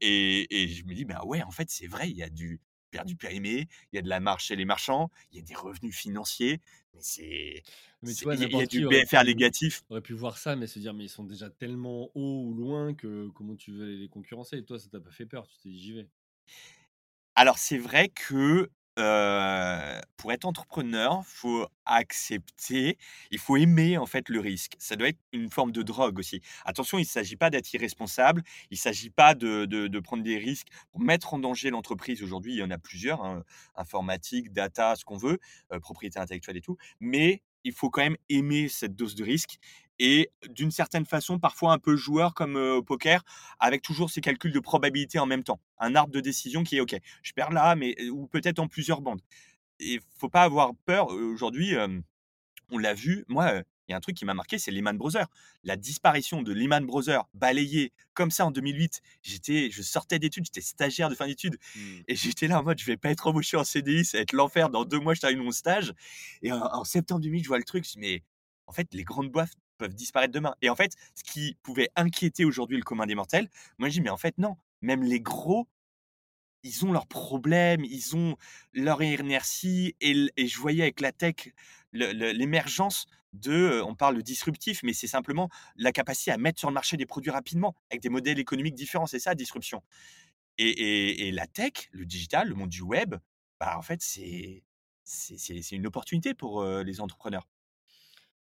et et je me dis: «Bah, ouais, en fait, c'est vrai, il y a du perdu périmé, il y a de la marge chez les marchands, il y a des revenus financiers, mais c'est il y a y du BFR pu négatif». aurait pu voir ça, mais se dire: «Mais ils sont déjà tellement haut ou loin que comment tu veux les concurrencer?» et toi, ça t'a pas fait peur, tu t'es dit: «J'y vais». Alors c'est vrai que, pour être entrepreneur, faut accepter, il faut aimer en fait le risque. Ça doit être une forme de drogue aussi. Attention, il ne s'agit pas d'être irresponsable, il ne s'agit pas de prendre des risques pour mettre en danger l'entreprise. Aujourd'hui, il y en a plusieurs, hein, informatique, data, ce qu'on veut, heu, propriété intellectuelle et tout. Mais il faut quand même aimer cette dose de risque et d'une certaine façon, parfois un peu joueur comme, au poker, avec toujours ces calculs de probabilité en même temps. Un arbre de décision qui est: «OK, je perds là, mais ou peut-être en plusieurs bandes» et faut pas avoir peur. Aujourd'hui, on l'a vu, moi, il y a un truc qui m'a marqué, c'est Lehman Brothers. La disparition de Lehman Brothers, balayée comme ça en 2008. J'étais je sortais d'études, j'étais stagiaire de fin d'études Mmh. et j'étais là en mode: «Je vais pas être embauché en CDI, ça va être l'enfer, dans 2 mois je termine mon stage» et en en septembre 2008, je vois le truc, je dis: «Mais en fait, les grandes boîtes peuvent disparaître demain» et en fait, ce qui pouvait inquiéter aujourd'hui le commun des mortels, moi je dis: «Mais en fait non, même les gros ils ont leurs problèmes, ils ont leur inertie et je voyais avec la tech l'émergence de, heu, on parle de disruptif, mais c'est simplement la capacité à mettre sur le marché des produits rapidement, avec des modèles économiques différents, c'est ça disruption. Et et la tech, le digital, le monde du web, bah, en fait, c'est une opportunité pour, heu, les entrepreneurs.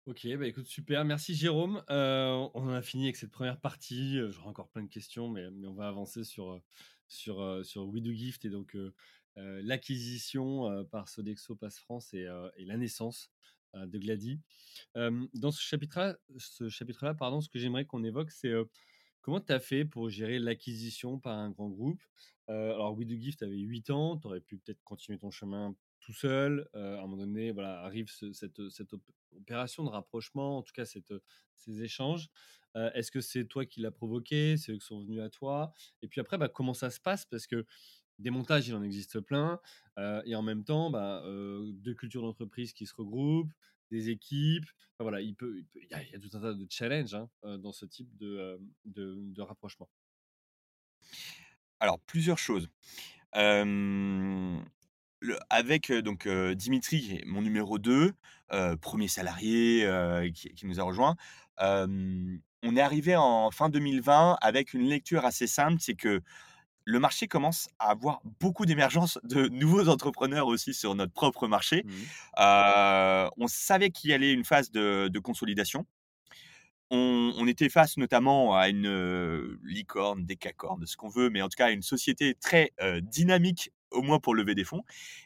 OK, bah, écoute, super. Merci Jérôme. Heu, on a fini avec cette première partie, heu, j'aurais encore plein de questions, mais mais on va avancer sur, heu, sur, heu, sur We Do Gift et donc l'acquisition, par Sodexo Pass France et et la naissance, de Glady. Dans ce chapitre-là ce chapitre-là, pardon, ce que j'aimerais qu'on évoque, c'est, comment tu as fait pour gérer l'acquisition par un grand groupe? Alors We Do Gift avait 8 ans, tu aurais pu peut-être continuer ton chemin tout seul. À un moment donné, voilà, arrive ce cette, cette op opération de rapprochement, en tout cas cette, ces échanges. Est-ce que c'est toi qui l'as provoqué? C'est eux qui sont venus à toi? Et puis après, bah, comment ça se passe? Parce que des montages, il en existe plein, et en même temps, bah, heu, 2 cultures d'entreprise qui se regroupent, des équipes, voilà, il peut il y a tout un tas de challenges, hein, dans ce type de, de rapprochement. Alors plusieurs choses, le avec, donc Dimitri, mon numéro 2, heu, 1 salarié, qui qui nous a rejoints, hem, on est arrivé en fin 2020 avec une lecture assez simple, c'est que le marché commence à avoir beaucoup d'émergence de nouveaux entrepreneurs aussi sur notre propre marché. Mmh on savait qu'il y allait une phase de de consolidation. On on était face notamment à une, heu, licorne, décacorne, ce qu'on veut, mais en tout cas à une société très, dynamique, au moins pour lever des fonds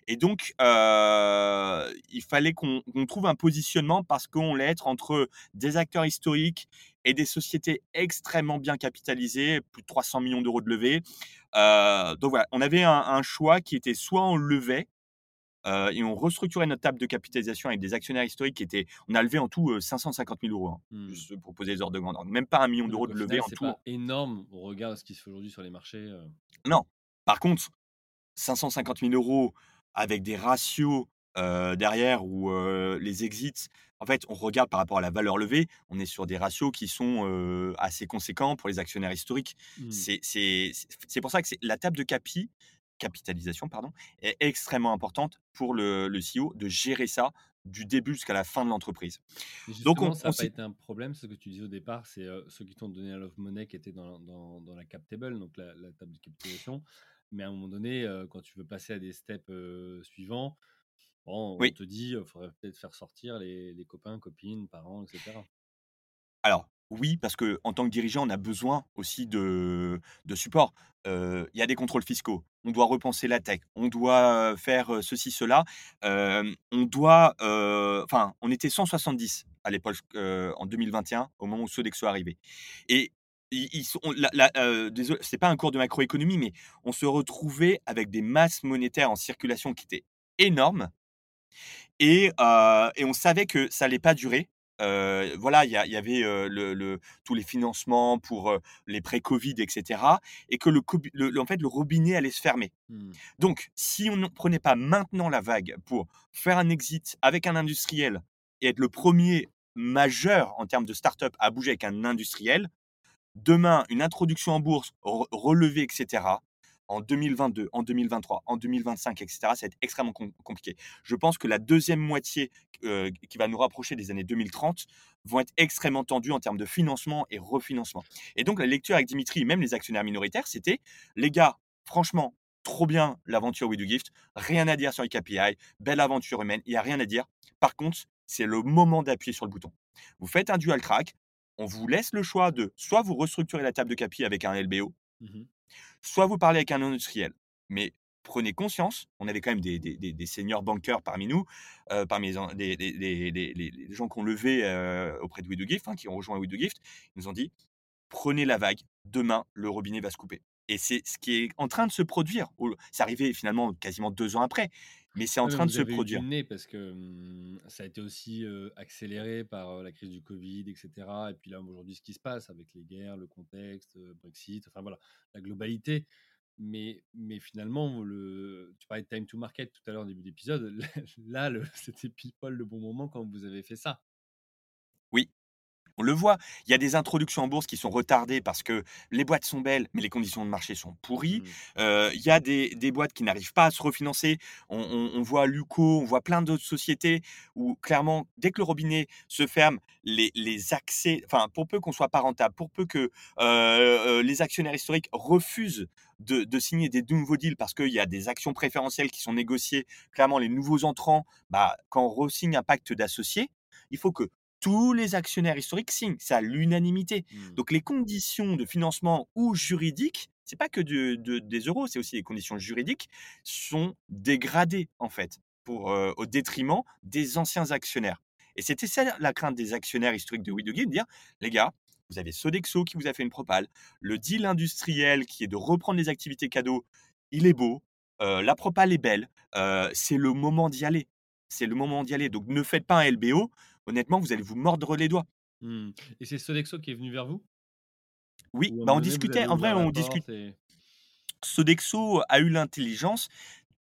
et donc heu, il fallait qu'on trouve un positionnement parce qu'on allait être entre des acteurs historiques et des sociétés extrêmement bien capitalisées, plus de 300 millions d'euros de levée. Heu, donc voilà, on avait un un choix qui était soit on levait Heu et on restructurait notre table de capitalisation avec des actionnaires historiques qui étaient on a levé en tout, heu, 550 000 €, hein, Mmh. juste pour poser les ordres de grandeur. Même pas 1 000 000 Donc € au de levée en c'est tout. pas énorme au regard de ce qui se fait aujourd'hui sur les marchés. Non. Par contre, 550 000 € avec des ratios, derrière heu, les exits en fait, on regarde par rapport à la valeur levée, on est sur des ratios qui sont, assez conséquents pour les actionnaires historiques. Mmh. C'est pour ça que la table de capi capitalisation, pardon, est extrêmement importante pour le le CEO de gérer ça du début jusqu'à la fin de l'entreprise. Donc on ça on a pas été un problème, ce que tu disais au départ, c'est, ceux qui t'ont donné la Love Money qui était dans dans dans la cap table, donc la la table de capitalisation. Mais à un moment donné, quand tu veux passer à des steps, suivants, bon, on oui. te dit, il faudrait peut-être faire sortir les les copains, copines, parents et cetera. Alors, oui, parce que en tant que dirigeant, on a besoin aussi de de support. Il y a des contrôles fiscaux, on doit repenser la tech, on doit, faire, ceci, cela. On doit, enfin, on était 170 à l'époque, en 2021, au moment où Sodexo est arrivé et Ils ils sont la la heu, désolé, c'est pas un cours de macroéconomie, mais on se retrouvait avec des masses monétaires en circulation qui étaient énormes et heu et on savait que ça allait pas durer. Heu, voilà, il y avait, le le tous les financements pour, les prêts covid et que le en fait, le robinet allait se fermer. Mmh. Donc si on ne prenait pas maintenant la vague pour faire un exit avec un industriel et être le premier majeur en termes de start-up à bouger avec un industriel, Demain, une introduction en bourse, re relevée et cetera, en 2022, en 2023, en 2025 et cetera, ça va être extrêmement com compliqué. Je pense que la deuxième moitié, heu, qui va nous rapprocher des années 2030 vont être extrêmement tendues en termes de financement et refinancement. Et donc la lecture avec Dimitri, même les actionnaires minoritaires, c'était: «Les gars, franchement, trop bien l'aventure We Do Gift, rien à dire sur les KPI, belle aventure humaine, il y a rien à dire. Par contre, c'est le moment d'appuyer sur le bouton. Vous faites un dual track, on vous laisse le choix de soit vous restructurez la table de capi avec un LBO, Mmh soit vous parlez avec un industriel. Mais prenez conscience, on avait quand même des, des, des, des seniors banqueurs parmi nous, euh, parmi les, gens qui ont levé euh, auprès de We Do Gift, hein, qui ont rejoint We Do Gift, ils nous ont dit prenez la vague, demain le robinet va se couper. Et c'est ce qui est en train de se produire. C'est arrivé finalement quasiment deux ans après, mais c'est en train de se produire. nez parce que, mmh, ça a été aussi, accéléré par, la crise du covid et cetera et puis là, aujourd'hui, ce qui se passe avec les guerres, le contexte, Brexit, enfin voilà, la globalité. Mais mais finalement, le tu parlais de time to market tout à l'heure en début d'épisode, [laughs] là, le c'était pile poil le bon moment quand vous avez fait ça. On le voit, il y a des introductions en bourse qui sont retardées parce que les boîtes sont belles, mais les conditions de marché sont pourries. Mmh. Heu, il y a des des boîtes qui n'arrivent pas à se refinancer. On on on voit Luco, on voit plein d'autres sociétés où clairement, dès que le robinet se ferme, les les accès enfin, pour peu qu'on soit pas rentable, pour peu que, heu heu, les actionnaires historiques refusent de de signer des nouveaux deals parce qu'il y a des actions préférentielles qui sont négociées. Clairement, les nouveaux entrants, bah, quand on re-signe un pacte d'associés, il faut que tous les actionnaires historiques signent, c'est à l'unanimité. Mmh. Donc les conditions de financement ou juridiques, c'est pas que de de des euros, c'est aussi les conditions juridiques sont dégradées en fait pour, heu, au détriment des anciens actionnaires. Et c'était ça la crainte des actionnaires historiques de Widow de dire: «Les gars, vous avez Sodexo qui vous a fait une propale, le deal industriel qui est de reprendre les activités cadeaux, il est beau, heu, la propale est belle, heu, c'est le moment d'y aller. C'est le moment d'y aller. Donc ne faites pas un LBO, honnêtement, vous allez vous mordre les doigts. Mmh et c'est Sodexo qui est venu vers vous? Oui, bah, on donné, discutait, en vrai, on discute et Sodexo a eu l'intelligence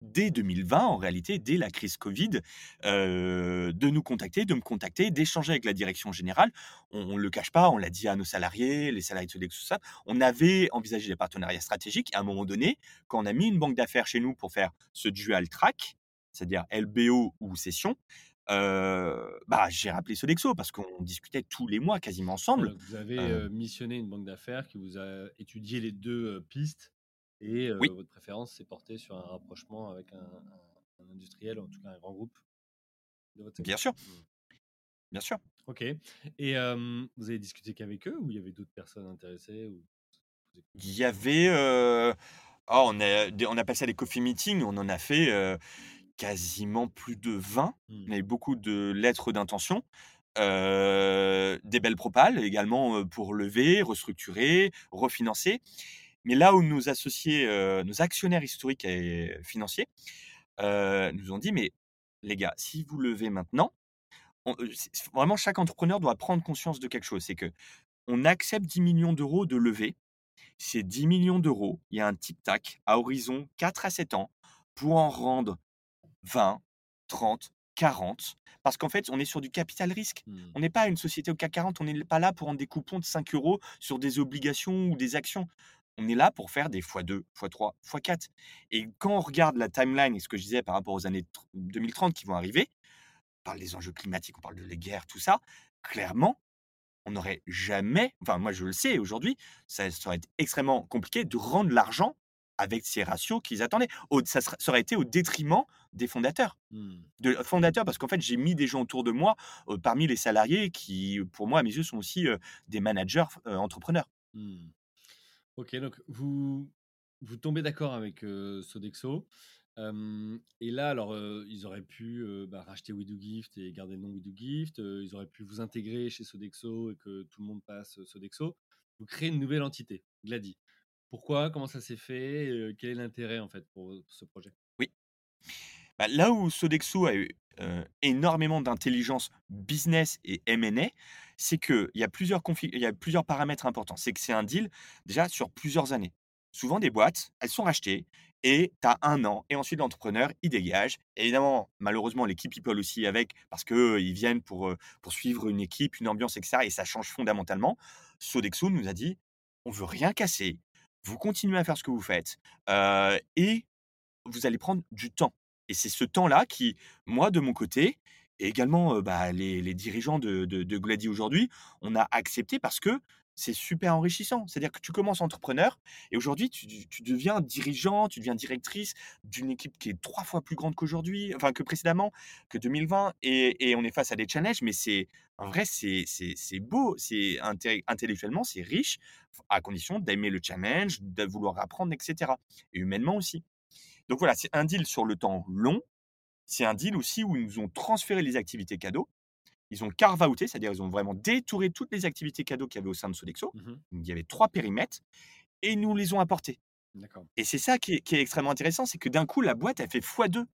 dès 2020, en réalité, dès la crise Covid, heu, de nous contacter, de me contacter, d'échanger avec la direction générale. On ne le cache pas, on l'a dit à nos salariés, les salariés de Sodexo, tout ça. On avait envisagé des partenariats stratégiques et à un moment donné, quand on a mis une banque d'affaires chez nous pour faire ce dual track, c'est-à-dire LBO ou cession, heu, bah, j'ai rappelé Sodexo parce qu'on discutait tous les mois quasiment Ah ensemble. vous avez, missionné une banque d'affaires qui vous a étudié les 2 heu, pistes et oui, votre préférence s'est portée sur un rapprochement avec un un un industriel, en tout cas un grand groupe de votre bien sûr, Mmh. bien sûr. OK et vous avez discuté qu'avec eux ou il y avait d'autres personnes intéressées ou Il y avait, oh, on a on appelle ça des coffee meetings, on en a fait, quasiment plus de 20. Mmh. On avait beaucoup de lettres d'intention, des belles propales également, pour lever, restructurer, refinancer. Mais là où nos associés, nos actionnaires historiques et financiers, nous ont dit: «Mais les gars, si vous levez maintenant» on, vraiment chaque entrepreneur doit prendre conscience de quelque chose, c'est qu'on accepte 10 000 000 de levée c'est 10 millions d'euros. Il y a un tic-tac à horizon 4 à 7 ans pour en rendre 20, 30, 40. Parce qu'en fait, on est sur du capital risque. Mmh. On n'est pas une société au CAC 40. On n'est pas là pour rendre des coupons de 5 euros sur des obligations ou des actions. On est là pour faire des x2, x3, x4. Et quand on regarde la timeline et ce que je disais par rapport aux années tr- 2030 qui vont arriver, on parle des enjeux climatiques, on parle de les guerres, tout ça, clairement, on n'aurait jamais enfin moi je le sais aujourd'hui, ça ça aurait été extrêmement compliqué de rendre l'argent avec ces ratios qu'ils attendaient. Au ça sera ça aurait été au détriment des fondateurs. Mmh. De fondateurs parce qu'en fait, j'ai mis des gens autour de moi, heu, parmi les salariés qui, pour moi, à mes yeux, sont aussi, heu, des managers, entrepreneurs. Mmh. OK donc vous vous tombez d'accord avec, Sodexo et là, alors, ils auraient pu, bah, racheter We Do Gift et garder le nom We Do Gift, ils auraient pu vous intégrer chez Sodexo et que tout le monde passe, Sodexo. Vous créez une nouvelle entité, Glady. Pourquoi? Comment ça s'est fait? Quel est l'intérêt, en fait, pour, ce projet? Oui. Bah, là où Sodexo a eu, énormément d'intelligence business et M&A, c'est qu'il y a plusieurs il y a plusieurs paramètres importants. C'est que c'est un deal, déjà, sur plusieurs années. Souvent des boîtes, elles sont rachetées et tu as 1 an et ensuite l'entrepreneur, il dégage. Évidemment, malheureusement, l'équipe people aussi avec parce qu'eux, ils viennent pour, pour suivre une équipe, une ambiance et cetera et ça change fondamentalement. Sodexo nous a dit: «On veut rien casser, vous continuez à faire ce que vous faites, et vous allez prendre du temps» et c'est ce temps-là qui, moi, de mon côté et également, bah, les dirigeants de de de Glady aujourd'hui, on a accepté parce que c'est super enrichissant. C'est-à-dire que tu commences entrepreneur et aujourd'hui tu deviens dirigeant, tu deviens directrice d'une équipe qui est 3 fois plus grande qu'aujourd'hui, enfin que précédemment, que 2020 et on est face à des challenges, mais c'est en vrai, c'est beau, c'est intellectuellement, c'est riche, à condition d'aimer le challenge, de vouloir apprendre et cetera et humainement aussi. Donc voilà, c'est un deal sur le temps long. C'est un deal aussi où ils nous ont transféré les activités cadeaux. Ils ont carve outé, c'est-à-dire ils ont vraiment détouré toutes les activités cadeaux qu'il y avait au sein de Sodexo. Mmh il y avait 3 périmètres et ils nous les ont apportés et c'est ça qui est qui est extrêmement intéressant, c'est que d'un coup, la boîte, elle fait fois 2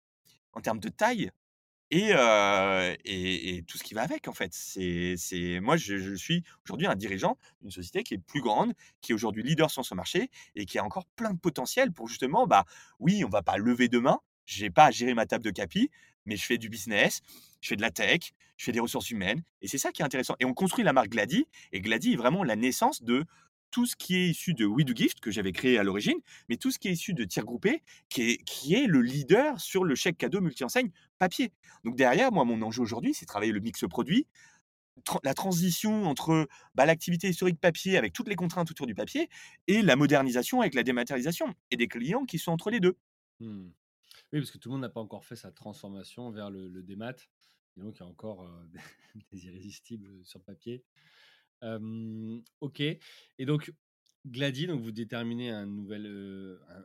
en termes de taille et heu et et tout ce qui va avec, en fait. C'est moi, je je suis aujourd'hui un dirigeant d'une société qui est plus grande, qui est aujourd'hui leader sur ce marché et qui a encore plein de potentiel pour justement, bah, oui, on va pas lever demain. J'ai pas à gérer ma table de capi, mais je fais du business, je fais de la tech, je fais des ressources humaines et c'est ça qui est intéressant et on construit la marque Glady et Glady est vraiment la naissance de tout ce qui est issu de We Do Gift que j'avais créé à l'origine, mais tout ce qui est issu de Tir Groupé qui est le leader sur le chèque cadeau multi-enseigne papier. Donc derrière, moi, mon enjeu aujourd'hui, c'est travailler le mix produit, la transition entre, bah, l'activité historique papier avec toutes les contraintes autour du papier et la modernisation avec la dématérialisation et des clients qui sont entre les 2. Mmh. Oui, parce que tout le monde n'a pas encore fait sa transformation vers le le démat donc il y a encore, [laughs] des irrésistibles, sur papier. OK et donc Glady, donc vous déterminez un nouvel,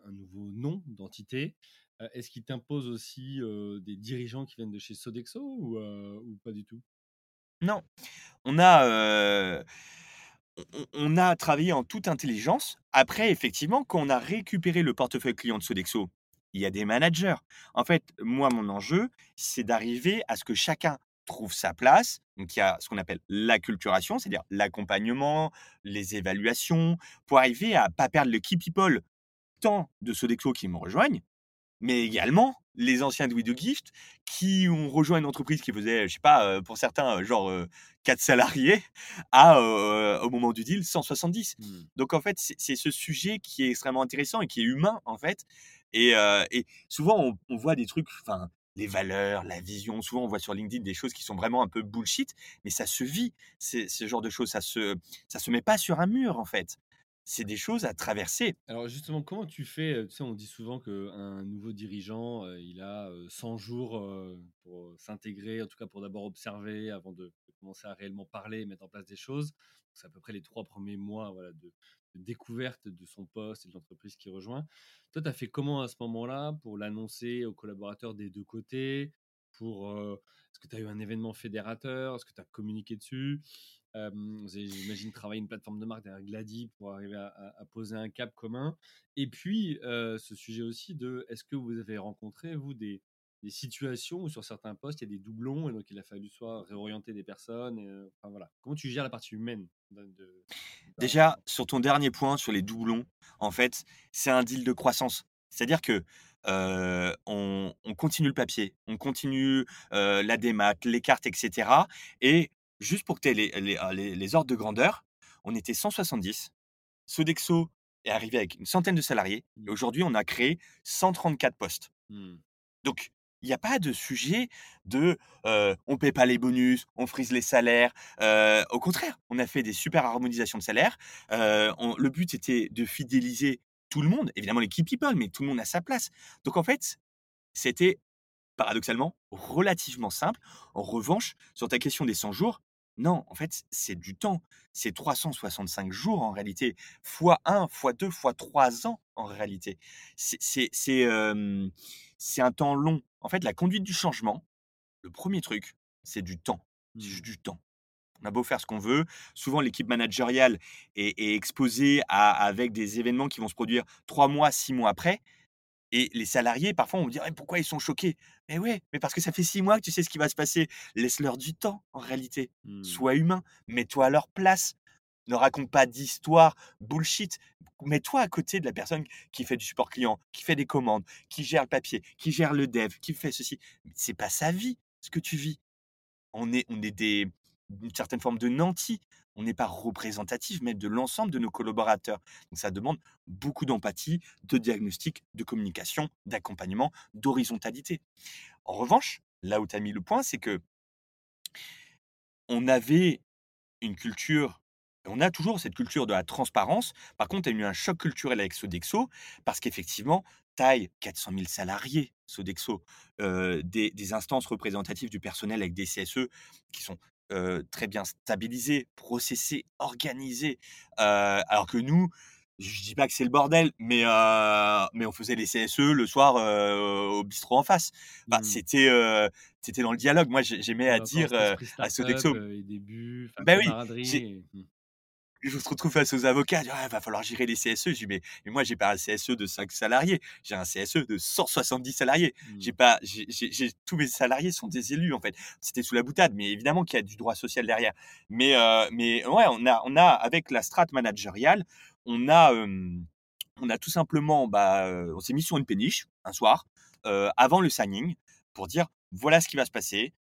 un nouveau nom d'entité. Est-ce qu'il t'impose aussi, des dirigeants qui viennent de chez Sodexo ou ou pas du tout? Non, on a, on a travaillé en toute intelligence. Après, effectivement, quand on a récupéré le portefeuille client de Sodexo, il y a des managers. En fait, moi, mon enjeu, c'est d'arriver à ce que chacun trouve sa place. Donc, il y a ce qu'on appelle l'acculturation, c'est-à-dire l'accompagnement, les évaluations, pour arriver à pas perdre le key people, tant de Sodexo qui me rejoignent, mais également les anciens de We Do Gift qui ont rejoint une entreprise qui faisait, je sais pas, heu, pour certains, heu, genre, heu, 4 salariés à, au moment du deal, 170. Mmh. Donc en fait, c'est ce sujet qui est extrêmement intéressant et qui est humain, en fait et souvent on voit des trucs, enfin, les valeurs, la vision, souvent on voit sur LinkedIn des choses qui sont vraiment un peu bullshit, mais ça se vit, ce genre de choses, ça se ça se met pas sur un mur, en fait. C'est des choses à traverser. Alors justement, comment tu fais, tu sais, on dit souvent qu'un nouveau dirigeant, il a, heu, 100 jours, pour, s'intégrer, en tout cas pour d'abord observer avant de commencer à réellement parler et mettre en place des choses. C'est à peu près les 3 premiers mois, voilà, de découverte de son poste et de l'entreprise qu'il rejoint. Toi, tu as fait comment à ce moment-là pour l'annoncer aux collaborateurs des 2 côtés? Pour, heu est-ce que tu as eu un événement fédérateur? Est-ce que tu as communiqué dessus? J'imagine, travaillé une plateforme de marque derrière Glady pour arriver à poser un cap commun et puis, heu, ce sujet aussi de est-ce que vous avez rencontré, vous, des des situations où sur certains postes, il y a des doublons et donc il a fallu soit réorienter des personnes et heu, enfin voilà. Comment tu gères la partie humaine de de Déjà, sur ton dernier point, sur les doublons, en fait, c'est un deal de croissance. C'est-à-dire que, heu, on on continue le papier, on continue, heu, la démat, les cartes et cetera et juste pour que tu aies les les, les les ordres de grandeur, on était 170. Sodexo est arrivé avec une centaine de salariés et mmh, aujourd'hui, on a créé 134 postes. mmh, Donc, il y a pas de sujet de, heu, on paie pas les bonus, on frise les salaires, au contraire, on a fait des super harmonisations de salaires. Le but était de fidéliser tout le monde, évidemment les key people, mais tout le monde a sa place. Donc en fait, c'était paradoxalement relativement simple. En revanche, sur ta question des 100 jours, Non, en fait, c'est du temps. C'est 365 jours en réalité, fois 1, fois 2, fois 3 ans en réalité. C'est c'est un temps long. En fait, la conduite du changement, le premier truc, c'est du temps. C'est Mmh. juste du temps. On a beau faire ce qu'on veut, souvent l'équipe managériale est est exposée à avec des événements qui vont se produire 3 mois, 6 mois après et les salariés parfois on me «Mais pourquoi ils sont choqués?» mais ouais, mais parce que ça fait 6 mois que tu sais ce qui va se passer. Laisse-leur du temps en réalité. Mmh. Sois humain, mets-toi à leur place. Ne raconte pas d'histoires bullshit. Mets-toi à côté de la personne qui fait du support client, qui fait des commandes, qui gère le papier, qui gère le dev, qui fait ceci. C'est pas sa vie, ce que tu vis. On est on est des une certaine forme de nantis. On n'est pas représentatif même de l'ensemble de nos collaborateurs. Donc ça demande beaucoup d'empathie, de diagnostic, de communication, d'accompagnement, d'horizontalité. En revanche, là où tu as mis le point, c'est que on avait une culture on a toujours cette culture de la transparence. Par contre, il y a eu un choc culturel avec Sodexo parce qu'effectivement, taille 400 000 salariés, Sodexo, heu, des des instances représentatives du personnel avec des CSE qui sont, heu, très bien stabilisées, processées, organisées. Heu, alors que nous, je dis pas que c'est le bordel, mais mais on faisait les CSE le soir, au bistrot en face. Bah, Mmh. c'était, c'était dans le dialogue. Moi, j'ai j'aimais à dire, à Sodexo début, bah oui, et. Je se retrouve face aux avocats, dire: «Ah, va falloir gérer les CSE». Je dis: «Mais mais moi, j'ai pas un CSE de 5 salariés, j'ai un CSE de 170 salariés. J'ai Mmh. pas j'ai j'ai j'ai tous mes salariés sont des élus, en fait». C'était sous la boutade, mais évidemment qu'il y a du droit social derrière. Mais heu, mais ouais, on a on a avec la strate managériale, on a, on a tout simplement, bah, heu, on s'est mis sur une péniche un soir, heu, avant le signing pour dire: «Voilà ce qui va se passer».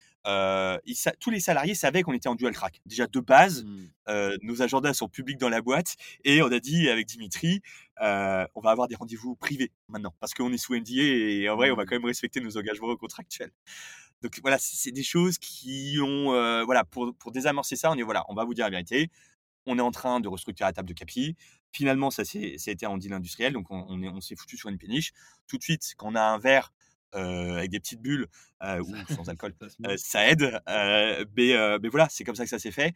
Ils sa tous les salariés savaient qu'on était en dual track. Déjà de base, Mmh. Heu, nos agendas sont publics dans la boîte et on a dit avec Dimitri, heu, on va avoir des rendez-vous privés maintenant parce qu'on est sous NDA et en vrai, on va quand Mmh. même respecter nos engagements contractuels. Donc voilà, c'est des choses qui ont, heu, voilà, pour pour désamorcer ça, on est voilà, on va vous dire la vérité, on est en train de restructurer la table de capi. Finalement, ça ça a été en deal industriel, donc on on est on s'est foutu sur une péniche. Tout de suite, quand on a un verre, avec des petites bulles, Ça ou sans [laughs] alcool, ça aide, heu, mais voilà, c'est comme ça que ça s'est fait.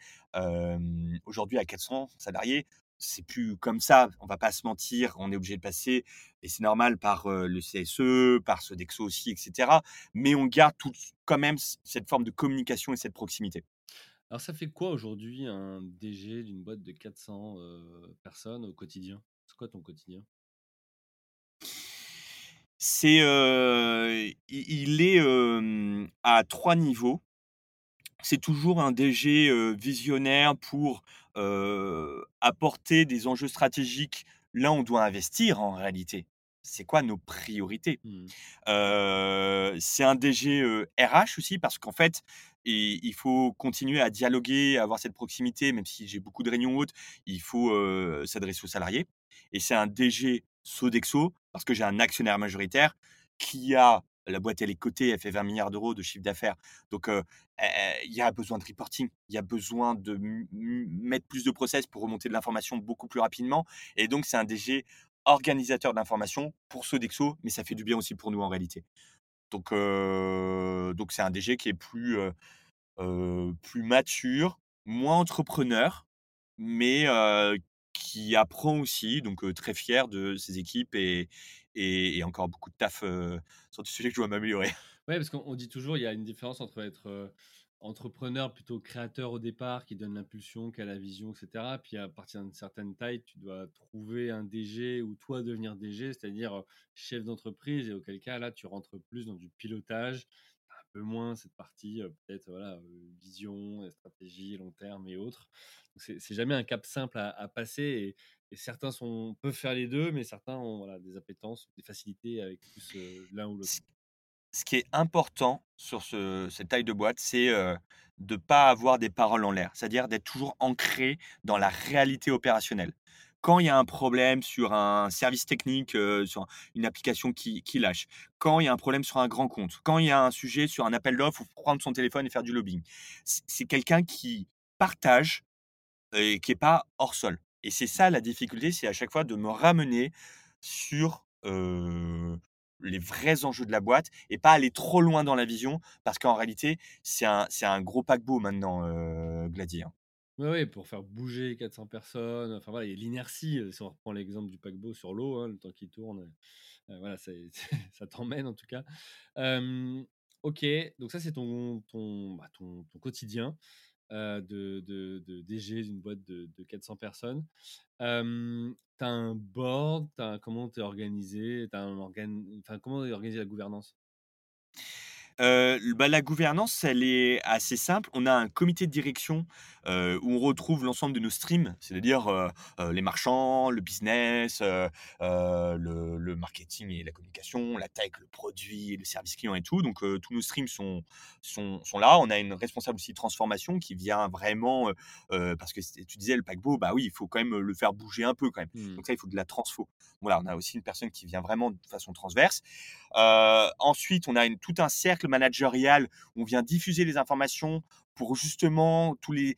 Aujourd'hui à 400 salariés, c'est plus comme ça, on va pas se mentir, on est obligé de passer et c'est normal par, le CSE, par Sodexo aussi et cetera, mais on garde tout quand même cette forme de communication et cette proximité. Alors ça fait quoi aujourd'hui un DG d'une boîte de 400, heu, personnes au quotidien? C'est quoi ton quotidien? C'est, il est, à 3 niveaux. C'est toujours un DG, visionnaire pour, apporter des enjeux stratégiques là on doit investir en réalité. C'est quoi nos priorités? Mmh. C'est un DG, RH aussi parce qu'en fait, il faut continuer à dialoguer, à avoir cette proximité, même si j'ai beaucoup de réunions ou autres, il faut, s'adresser aux salariés et c'est un DG Sodexo parce que j'ai un actionnaire majoritaire qui a la boîte elle est cotée, elle fait 20 000 000 € de chiffre d'affaires donc eh eh, il y a besoin de reporting, il y a besoin de mettre plus de process pour remonter de l'information beaucoup plus rapidement et donc c'est un DG organisateur d'information pour Sodexo, mais ça fait du bien aussi pour nous en réalité. Donc donc c'est un DG qui est plus, plus mature, moins entrepreneur, mais qui apprend aussi, donc très fier de ses équipes et et encore beaucoup de taf, heu, sur des sujets que je dois m'améliorer. [laughs] Ouais, parce qu'on on dit toujours, il y a une différence entre être, entrepreneur plutôt créateur au départ, qui donne l'impulsion, qui a la vision et cetera. Puis à partir d'une certaine taille, tu dois trouver un DG ou toi devenir DG, c'est-à-dire, chef d'entreprise et auquel cas là, tu rentres plus dans du pilotage, peu moins cette partie, peut-être voilà, vision, stratégie long terme et autres. C'est jamais un cap simple à passer et certains sont peuvent faire les 2, mais certains ont voilà des appétences, des facilités avec plus, heu, l'un ou l'autre. Ce qui est important sur ce cette taille de boîte, c'est, de pas avoir des paroles en l'air. C'est-à-dire d'être toujours ancré dans la réalité opérationnelle. Quand il y a un problème sur un service technique, sur une application qui lâche, quand il y a un problème sur un grand compte, quand il y a un sujet sur un appel d'offres, il faut prendre son téléphone et faire du lobbying. C'est quelqu'un qui partage et qui est pas hors sol et c'est ça la difficulté, c'est à chaque fois de me ramener sur, les vrais enjeux de la boîte et pas aller trop loin dans la vision parce qu'en réalité, c'est un gros paquebot maintenant, heu, Glady, hein. Ouais, ouais, pour faire bouger 400 personnes, enfin voilà, il y a l'inertie, si on reprend l'exemple du paquebot sur l'eau, hein, le temps qu'il tourne, voilà, [laughs] ça t'emmène en tout cas. OK, donc ça c'est ton ton, bah, ton quotidien, de de de DG d'une boîte de de 400 personnes. Hem, tu as un board, tu as comment tu es organisé? Tu as un organe enfin comment est organisée la gouvernance? Heu, l bah, la gouvernance, elle est assez simple. On a un comité de direction, heu, où on retrouve l'ensemble de nos streams, c'est-à-dire, heu, les marchands, le business, le le marketing et la communication, la tech, le produit, le service client et tout. Donc, tous nos streams sont sont sont là. On a une responsable aussi transformation qui vient vraiment, parce que tu disais le paquebot, bah, oui, il faut quand même, le faire bouger un peu quand même. Mmh. Donc ça, il faut de la transfo. Voilà, on a aussi une personne qui vient vraiment de façon transverse. Heu, ensuite, on a tout un cercle managérial où on vient diffuser les informations pour justement tous les?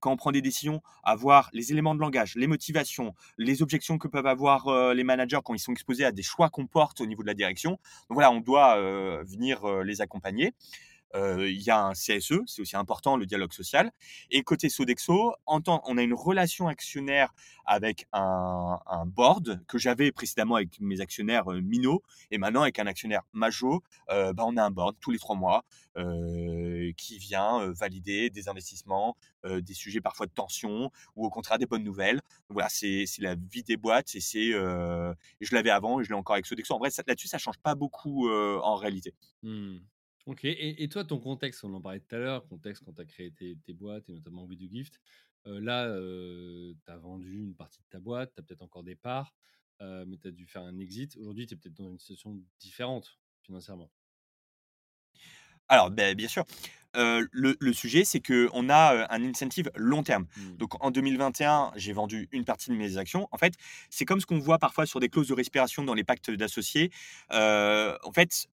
Quand on prend des décisions, avoir les éléments de langage, les motivations, les objections que peuvent avoir, heu, les managers quand ils sont exposés à des choix qu'on porte au niveau de la direction. Donc voilà, on doit, heu, venir, les accompagner. Heu, il y a un CSE, c'est aussi important, le dialogue social et côté Sodexo, on a une relation actionnaire avec un board que j'avais précédemment avec mes actionnaires, heu, minaux et maintenant avec un actionnaire major, heu, bah, on a un board tous les 3 mois, qui vient, valider des investissements, des sujets parfois de tension ou au contraire des bonnes nouvelles. Voilà, c'est la vie des boîtes et c'est, je l'avais avant et je l'ai encore avec Sodexo. En vrai, là-dessus, ça change pas beaucoup, en réalité. Mmh. OK et et toi, ton contexte, on en parlait tout à l'heure, contexte quand tu as créé tes tes boîtes et notamment We Do Gift. Heu, là, heu, tu as vendu une partie de ta boîte, tu as peut-être encore des parts, heu, mais tu as dû faire un exit. Aujourd'hui, tu es peut-être dans une situation différente financièrement? Alors, bien sûr, heu, le le sujet, c'est qu'on a, un incentive long terme. Mmh. Donc en 2021, j'ai vendu une partie de mes actions. En fait, c'est comme ce qu'on voit parfois sur des clauses de respiration dans les pactes d'associés. En fait,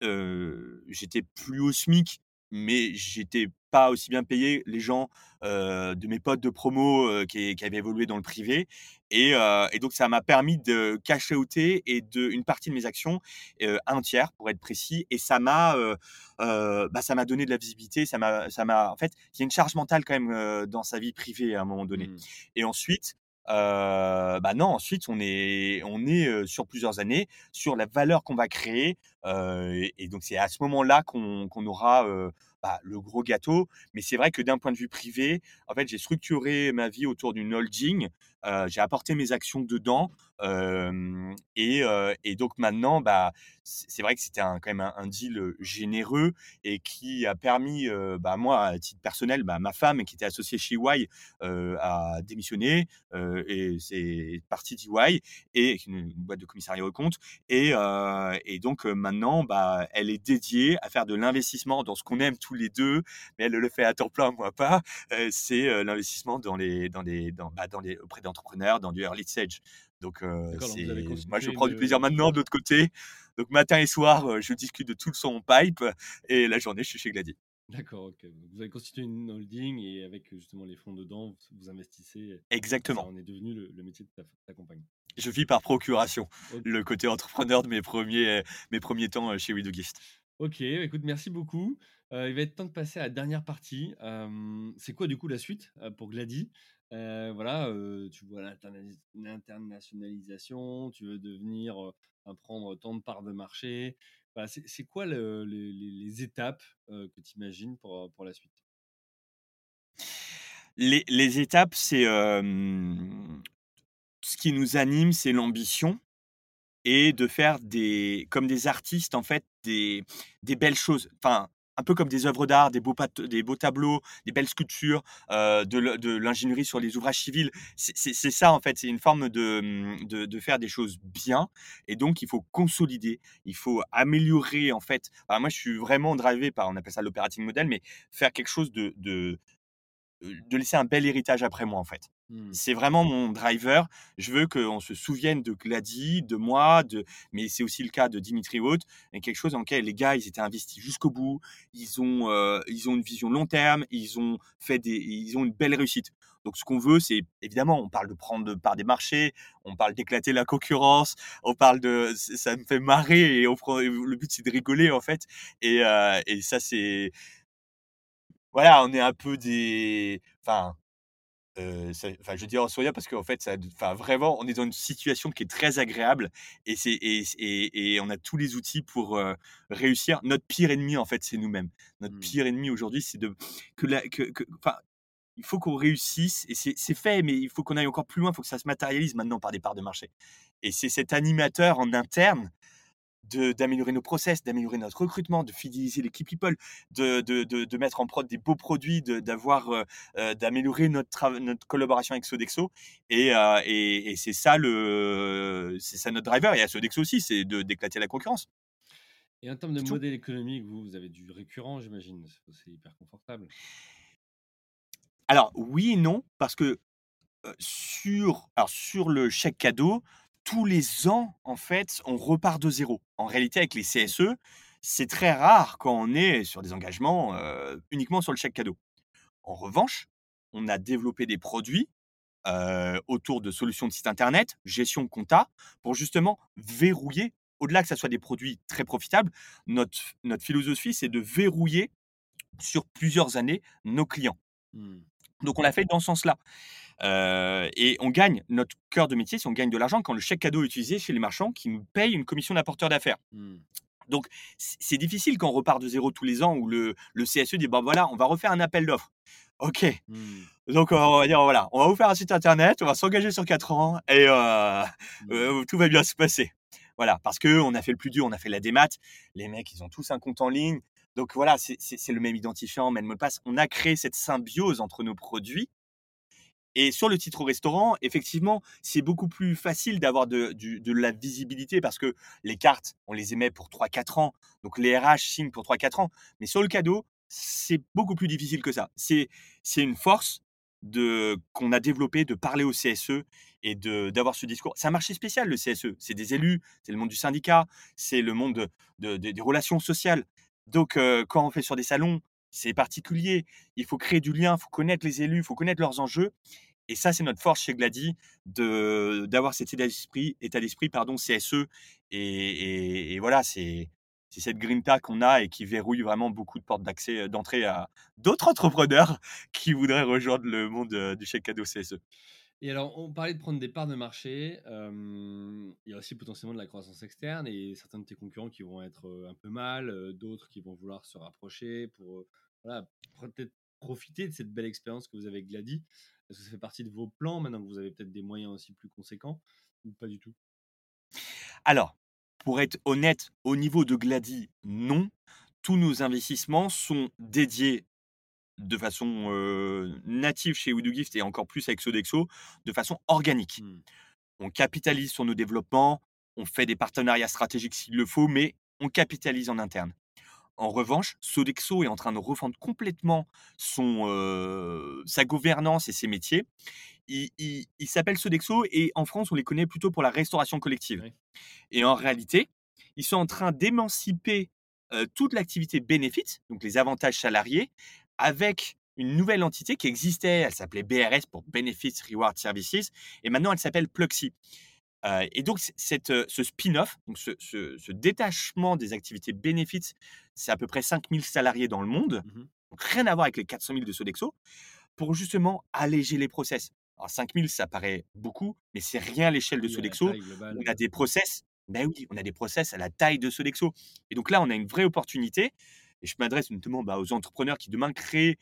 j'étais plus au SMIC, mais j'étais pas aussi bien payé. Les gens, de mes potes de promo, qui qui avaient évolué dans le privé et donc ça m'a permis de cash outer et de une partie de mes actions, un tiers pour être précis et ça m'a, bah, ça m'a donné de la visibilité, ça m'a ça m'a en fait, il y a une charge mentale quand même, dans sa vie privée à un moment donné Mmh. et ensuite, heu, bah, non, ensuite on est on est, heu, sur plusieurs années, sur la valeur qu'on va créer, heu et donc c'est à ce moment-là qu'on qu'on aura, bah, le gros gâteau. Mais c'est vrai que d'un point de vue privé, en fait, j'ai structuré ma vie autour d'une holding, j'ai apporté mes actions dedans, et donc maintenant, bah, c'est vrai que c'était quand même un deal, généreux et qui a permis, bah, moi, à titre personnel, bah, ma femme qui était associée chez EY, a démissionné, et c'est partie d'EY et une boîte de commissariat aux comptes et donc maintenant, bah, elle est dédiée à faire de l'investissement dans ce qu'on aime tous les 2, mais elle le fait à temps plein, moi pas. C'est, l'investissement dans les dans les auprès d'entrepreneurs, dans du early stage. Donc c'est moi, je prends du plaisir maintenant de l'autre côté. Donc matin et soir, heu, je discute de tout son pipe et la journée, je suis chez Glady. d'accord, OK. Donc vous avez constitué une holding et avec, justement les fonds dedans, vous investissez Exactement. en est devenu le le métier de ta ta compagne. Je vis par procuration, le côté entrepreneur de mes premiers mes premiers temps, heu, chez We Do Gift. OK, écoute, merci beaucoup. Heu, il va être temps de passer à la dernière partie. C'est quoi du coup la suite, pour Glady? Heu, voilà, heu, tu vois l'internationalisation, tu veux devenir, enfin prendre tant de parts de marché. C'est quoi le les étapes, que tu imagines pour, pour la suite? Les les étapes, c'est, ce qui nous anime, c'est l'ambition et de faire des comme des artistes, en fait, des des belles choses. Enfin, un peu comme des œuvres d'art, des beaux tableaux, des belles sculptures, heu, de l'ingénierie sur les ouvrages civils. C'est ça, en fait, c'est une forme de, mmh, de faire des choses bien et donc il faut consolider, il faut améliorer, en fait. Moi, je suis vraiment drivé par on appelle ça l'operating model, mais faire quelque chose de de laisser un bel héritage après moi, en fait. Mmh. C'est vraiment mon driver. Je veux qu'on se souvienne de Glady, de moi, de mais c'est aussi le cas de Dimitri Haut et quelque chose dans lequel les gars, ils étaient investis jusqu'au bout. Ils ont, heu, ils ont une vision long terme, ils ont fait des ils ont une belle réussite. Donc ce qu'on veut, c'est évidemment, on parle de prendre part des marchés, on parle d'éclater la concurrence, on parle de ça me fait marrer et on prend le but, c'est de rigoler, en fait et heu et ça, c'est voilà, on est un peu des enfin Enfin, je dis en parce qu'en fait, ça enfin, vraiment, on est dans une situation qui est très agréable et c'est et et et on a tous les outils pour, heu, réussir. Notre pire ennemi, en fait, c'est nous-mêmes. Notre Mmh. pire ennemi aujourd'hui, c'est de que la que que enfin, il faut qu'on réussisse et c'est c'est fait, mais il faut qu'on aille encore plus loin. Il faut que ça se matérialise maintenant par des parts de marché et c'est cet animateur en interne d'améliorer nos process, d'améliorer notre recrutement, de fidéliser l'équipe people, de de de de mettre en prod des beaux produits, d'avoir, heu heu, d'améliorer notre notre collaboration avec Sodexo et heu et et c'est ça le c'est ça notre driver et à Sodexo aussi, c'est de d'éclater la concurrence, Et en termes de tout. modèle économique, vous, vous avez du récurrent, j'imagine? C'est hyper confortable. Alors oui et non, parce que, sur alors sur le chèque cadeau, tous les ans, en fait, on repart de zéro. En réalité, avec les. CSE, c'est très rare quand on est sur des engagements, uniquement sur le chèque cadeau. En revanche, on a développé des produits, autour de solutions de site internet, gestion compta, pour justement verrouiller, au-delà que ça soit des produits très profitables, notre notre philosophie, c'est de verrouiller sur plusieurs années nos clients. Mmh. Donc on l'a fait dans ce sens-là, heu et on gagne notre cœur de métier, c'est on gagne de l'argent quand le chèque cadeau est utilisé chez les marchands qui nous payent une commission d'apporteur d'affaires. Mmh. Donc c'est difficile quand on repart de zéro tous les ans où le le CSE dit: «Bah, voilà, on va refaire un appel d'offres». OK, Mmh. Donc on va dire voilà, on va vous faire un site internet, on va s'engager sur 4 ans et heu Mmh. heu, tout va bien se passer. Voilà, parce qu'on a fait le plus dur, on a fait la démat. Les mecs, ils ont tous un compte en ligne. Donc voilà, c'est le même identifiant, même mot de passe. On a créé cette symbiose entre nos produits et sur le titre restaurant, effectivement, c'est beaucoup plus facile d'avoir de la visibilité parce que les cartes, on les émet pour trois quatre ans, donc les RH signent pour trois quatre ans. Mais sur le cadeau, c'est beaucoup plus difficile que ça. C'est une force qu'on a développé de parler au CSE et d'avoir ce discours. C'est un marché spécial le CSE, c'est des élus, c'est le monde du syndicat, c'est le monde de de des relations sociales. Donc heu, quand on fait sur des salons, c'est particulier. Il faut créer du lien, il faut connaître les élus, il faut connaître leurs enjeux et ça, c'est notre force chez Glady de d'avoir cet état d'esprit état d'esprit pardon CSE et et voilà, c'est c'est cette grinta qu'on a et qui verrouille vraiment beaucoup de portes d'accès, heu, d'entrée à d'autres entrepreneurs [laughs] qui voudraient rejoindre le monde, heu, du chèque cadeau CSE. Et alors, on parlait de prendre des parts de marché. il y a aussi potentiellement de la croissance externe et certains de tes concurrents qui vont être, heu, un peu mal, d'autres qui vont vouloir se rapprocher pour, voilà, peut-être profiter de cette belle expérience que vous avez avec Glady. Est-ce que ça fait partie de vos plans maintenant que vous avez peut-être des moyens aussi plus conséquents ou pas du tout? Alors, pour être honnête, au niveau de Glady, non. Tous nos investissements sont dédiés de façon, heu, native chez Do Gift et encore plus avec Sodexo, de façon organique. Mmh. On capitalise sur nos développements, on fait des partenariats stratégiques s'il le faut, mais on capitalise en interne. En revanche, Sodexo est en train de refondre complètement son, sa gouvernance et ses métiers. Il il il s'appelle Sodexo et en France, on les connaît plutôt pour la restauration collective et en réalité, ils sont en train d'émanciper, toute l'activité bénéfice, donc les avantages salariés, avec une nouvelle entité qui existait. Elle s'appelait BRS pour Benefits Reward Services et maintenant elle s'appelle Pluxee. Et donc cette, ce spin-off, ce ce ce détachement des activités bénéfices, c'est à peu près 5 000 salariés dans le monde, Mmh donc rien à voir avec les 400 000 de Sodexo, pour justement alléger les process. Alors 5 000 ça paraît beaucoup, mais c'est rien à l'échelle de Sodexo. globale, On a des process ben oui, on a des process à la taille de Sodexo et donc là, on a une vraie opportunité et je m'adresse notamment, bah, aux entrepreneurs qui demain créent,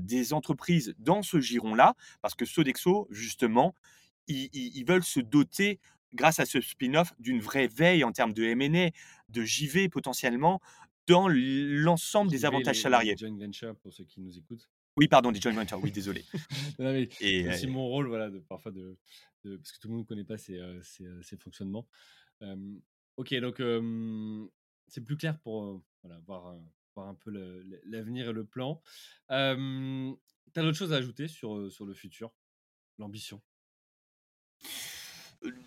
des entreprises dans ce giron-là, parce que Sodexo justement, ils veulent se doter, grâce à ce spin-off, d'une vraie veille en termes de M&A, de JV potentiellement, dans l'ensemble des avantages les les salariés. joint ventures pour ceux qui nous écoutent. Oui, pardon, des joint ventures, oui, désolé [laughs] Non, mais et c'est aussi mon rôle, voilà, de parfois de de parce que tout le monde ne connaît pas ces, heu, ces fonctionnements. OK, donc c'est plus clair pour, voilà, voir, un peu l'avenir et le plan. Tu as d'autres choses à ajouter sur le futur? l'ambition?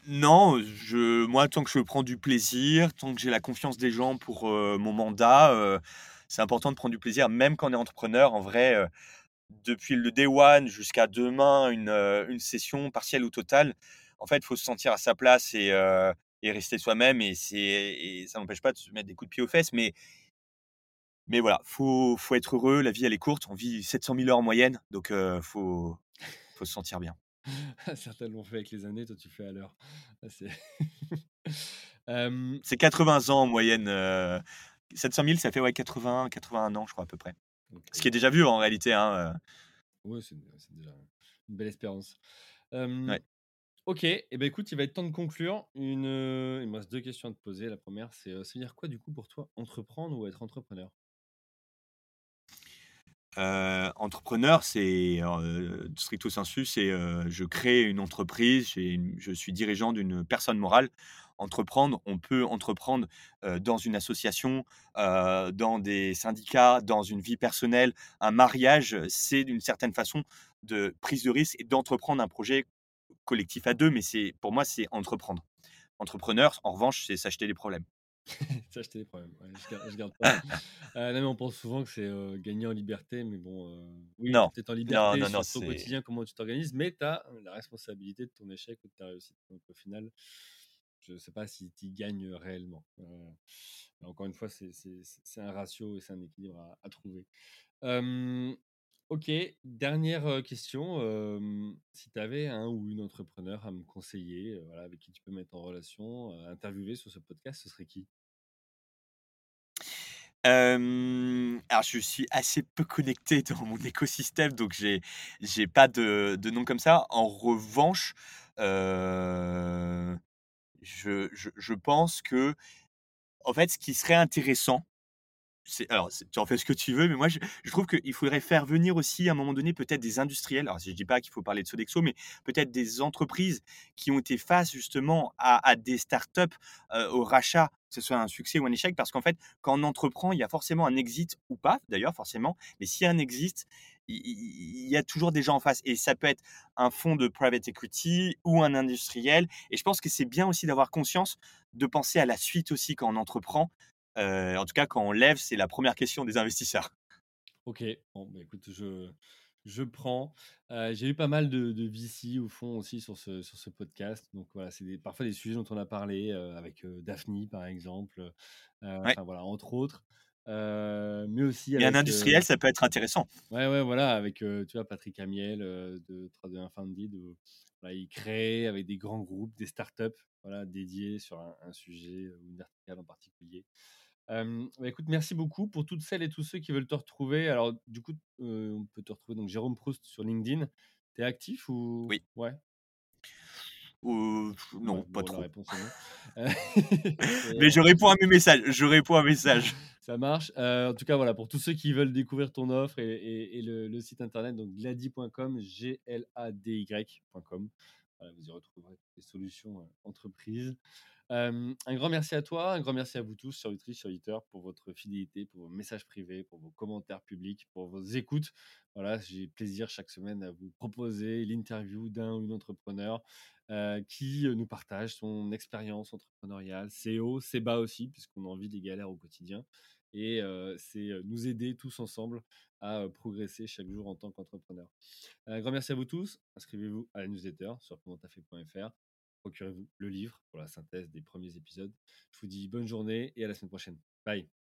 Non, je moi, tant que je prends du plaisir, tant que j'ai la confiance des gens pour, heu, mon mandat, heu, c'est important de prendre du plaisir, même quand on est entrepreneur. En vrai, heu, depuis le day one jusqu'à demain, une, session partielle ou totale, en fait, il faut se sentir à sa place et rester soi-même et ça n'empêche pas de se mettre des coups de pied aux fesses, mais mais voilà, faut faut être heureux, la vie elle est courte, on vit 700 000 heures en moyenne, donc heu, faut faut se sentir bien. [laughs] Certains l'ont fait avec les années, toi tu fais à l'heure. Ah c'est [laughs] hem, C'est 80 ans en moyenne, heu, 700 000 ça fait ouais 80-81 ans je crois à peu près. Ce qui est déjà vieux en réalité, hein. Ouais, c'est déjà une belle espérance. Ouais. OK et bah, écoute, il va être temps de conclure. Une, il me reste 2 questions à te poser. La 1re c'est, ça veut dire quoi du coup pour toi entreprendre ou être entrepreneur? Heu, entrepreneur, c'est, heu, stricto sensu, c'est, heu, je crée une entreprise, je suis dirigeant d'une personne morale. Entreprendre, on peut entreprendre, dans une association, dans des syndicats, dans une vie personnelle. Un mariage, c'est d'une certaine façon de prise de risque et d'entreprendre un projet collectif à 2, mais pour moi, c'est entreprendre. Entrepreneur, en revanche, c'est s'acheter des problèmes. [laughs] S'acheter des problèmes, ouais, je garde je garde ça. Heu, non, mais on pense souvent que c'est, gagner en liberté, mais bon, oui, es Non, peut-être en liberté non, non, sur ton quotidien, comment tu t'organises, mais tu as la responsabilité de ton échec ou de ta réussite. Donc au final, je sais pas si tu y gagnes, réellement. Heu, encore une fois, c'est un ratio et c'est un équilibre à à trouver. OK, dernière, question, si tu avais un ou une entrepreneur à me conseiller, voilà, avec qui tu peux mettre en relation, heu, interviewer sur ce podcast, ce serait qui? Alors je suis assez peu connecté [laughs] dans mon écosystème, donc j'ai j'ai pas de de nom comme ça. En revanche, je je je pense qu'en fait, ce qui serait intéressant, alors tu en fais ce que tu veux, mais moi je trouve qu'il faudrait faire venir aussi à un moment donné peut-être des industriels. Alors je dis pas qu'il faut parler de Sodexo, mais peut-être des entreprises qui ont été face justement à des startups, heu, au rachat, que ce soit un succès ou un échec. Parce qu'en fait, quand on entreprend, il y a forcément un exit ou pas d'ailleurs forcément, mais a un exit, il y a toujours des gens en face et ça peut être un fonds de private equity ou un industriel et je pense que c'est bien aussi d'avoir conscience de penser à la suite aussi quand on entreprend. En tout cas, quand on lève, c'est la 1re question des investisseurs. OK, bon, bah, écoute, je je prends. J'ai eu pas mal de de VC ou fonds aussi sur ce sur ce podcast, donc voilà, c'est des parfois des sujets dont on a parlé, avec, heu, Daphni par exemple, Ouais. voilà, entre autres. Mais aussi Mais un avec, industriel, ça peut être intéressant. ouais, ouais, voilà, avec, tu vois, Patrick Amiel, de 3-2-1 Founded où bah, il crée avec des grands groupes, des startups, voilà, dédiées sur un un sujet ou une verticale en particulier. Bah, écoute, merci beaucoup pour toutes celles et tous ceux qui veulent te retrouver. Alors du coup, on peut te retrouver donc Jérôme Proust sur LinkedIn. Tu es actif ou Oui. ouais? Ouais, non, pas bon, trop. réponse est non. [laughs] [laughs] Mais je réponds à mes messages, je réponds à messages. [laughs] Ça marche. En tout cas, voilà, pour tous ceux qui veulent découvrir ton offre et et et le le site internet, donc glady.com, G-L-A-D-Y.com. Voilà, vous y retrouverez les solutions, entreprises. Un grand merci à toi, un grand merci à vous tous, chers auditrices, chers auditeurs, pour votre fidélité, pour vos messages privés, pour vos commentaires publics, pour vos écoutes. Voilà, j'ai plaisir chaque semaine à vous proposer l'interview d'un ou une entrepreneur, qui, nous partage son expérience entrepreneuriale, ses hauts, ses bas aussi, puisqu'on en vit des galères au quotidien et c'est, nous aider tous ensemble à, progresser chaque jour en tant qu'entrepreneur. Un grand merci à vous tous. Inscrivez-vous à la newsletter sur commenttafait.fr. Procurez-vous le livre pour la synthèse des premiers épisodes. Je vous dis bonne journée et à la semaine prochaine. Bye.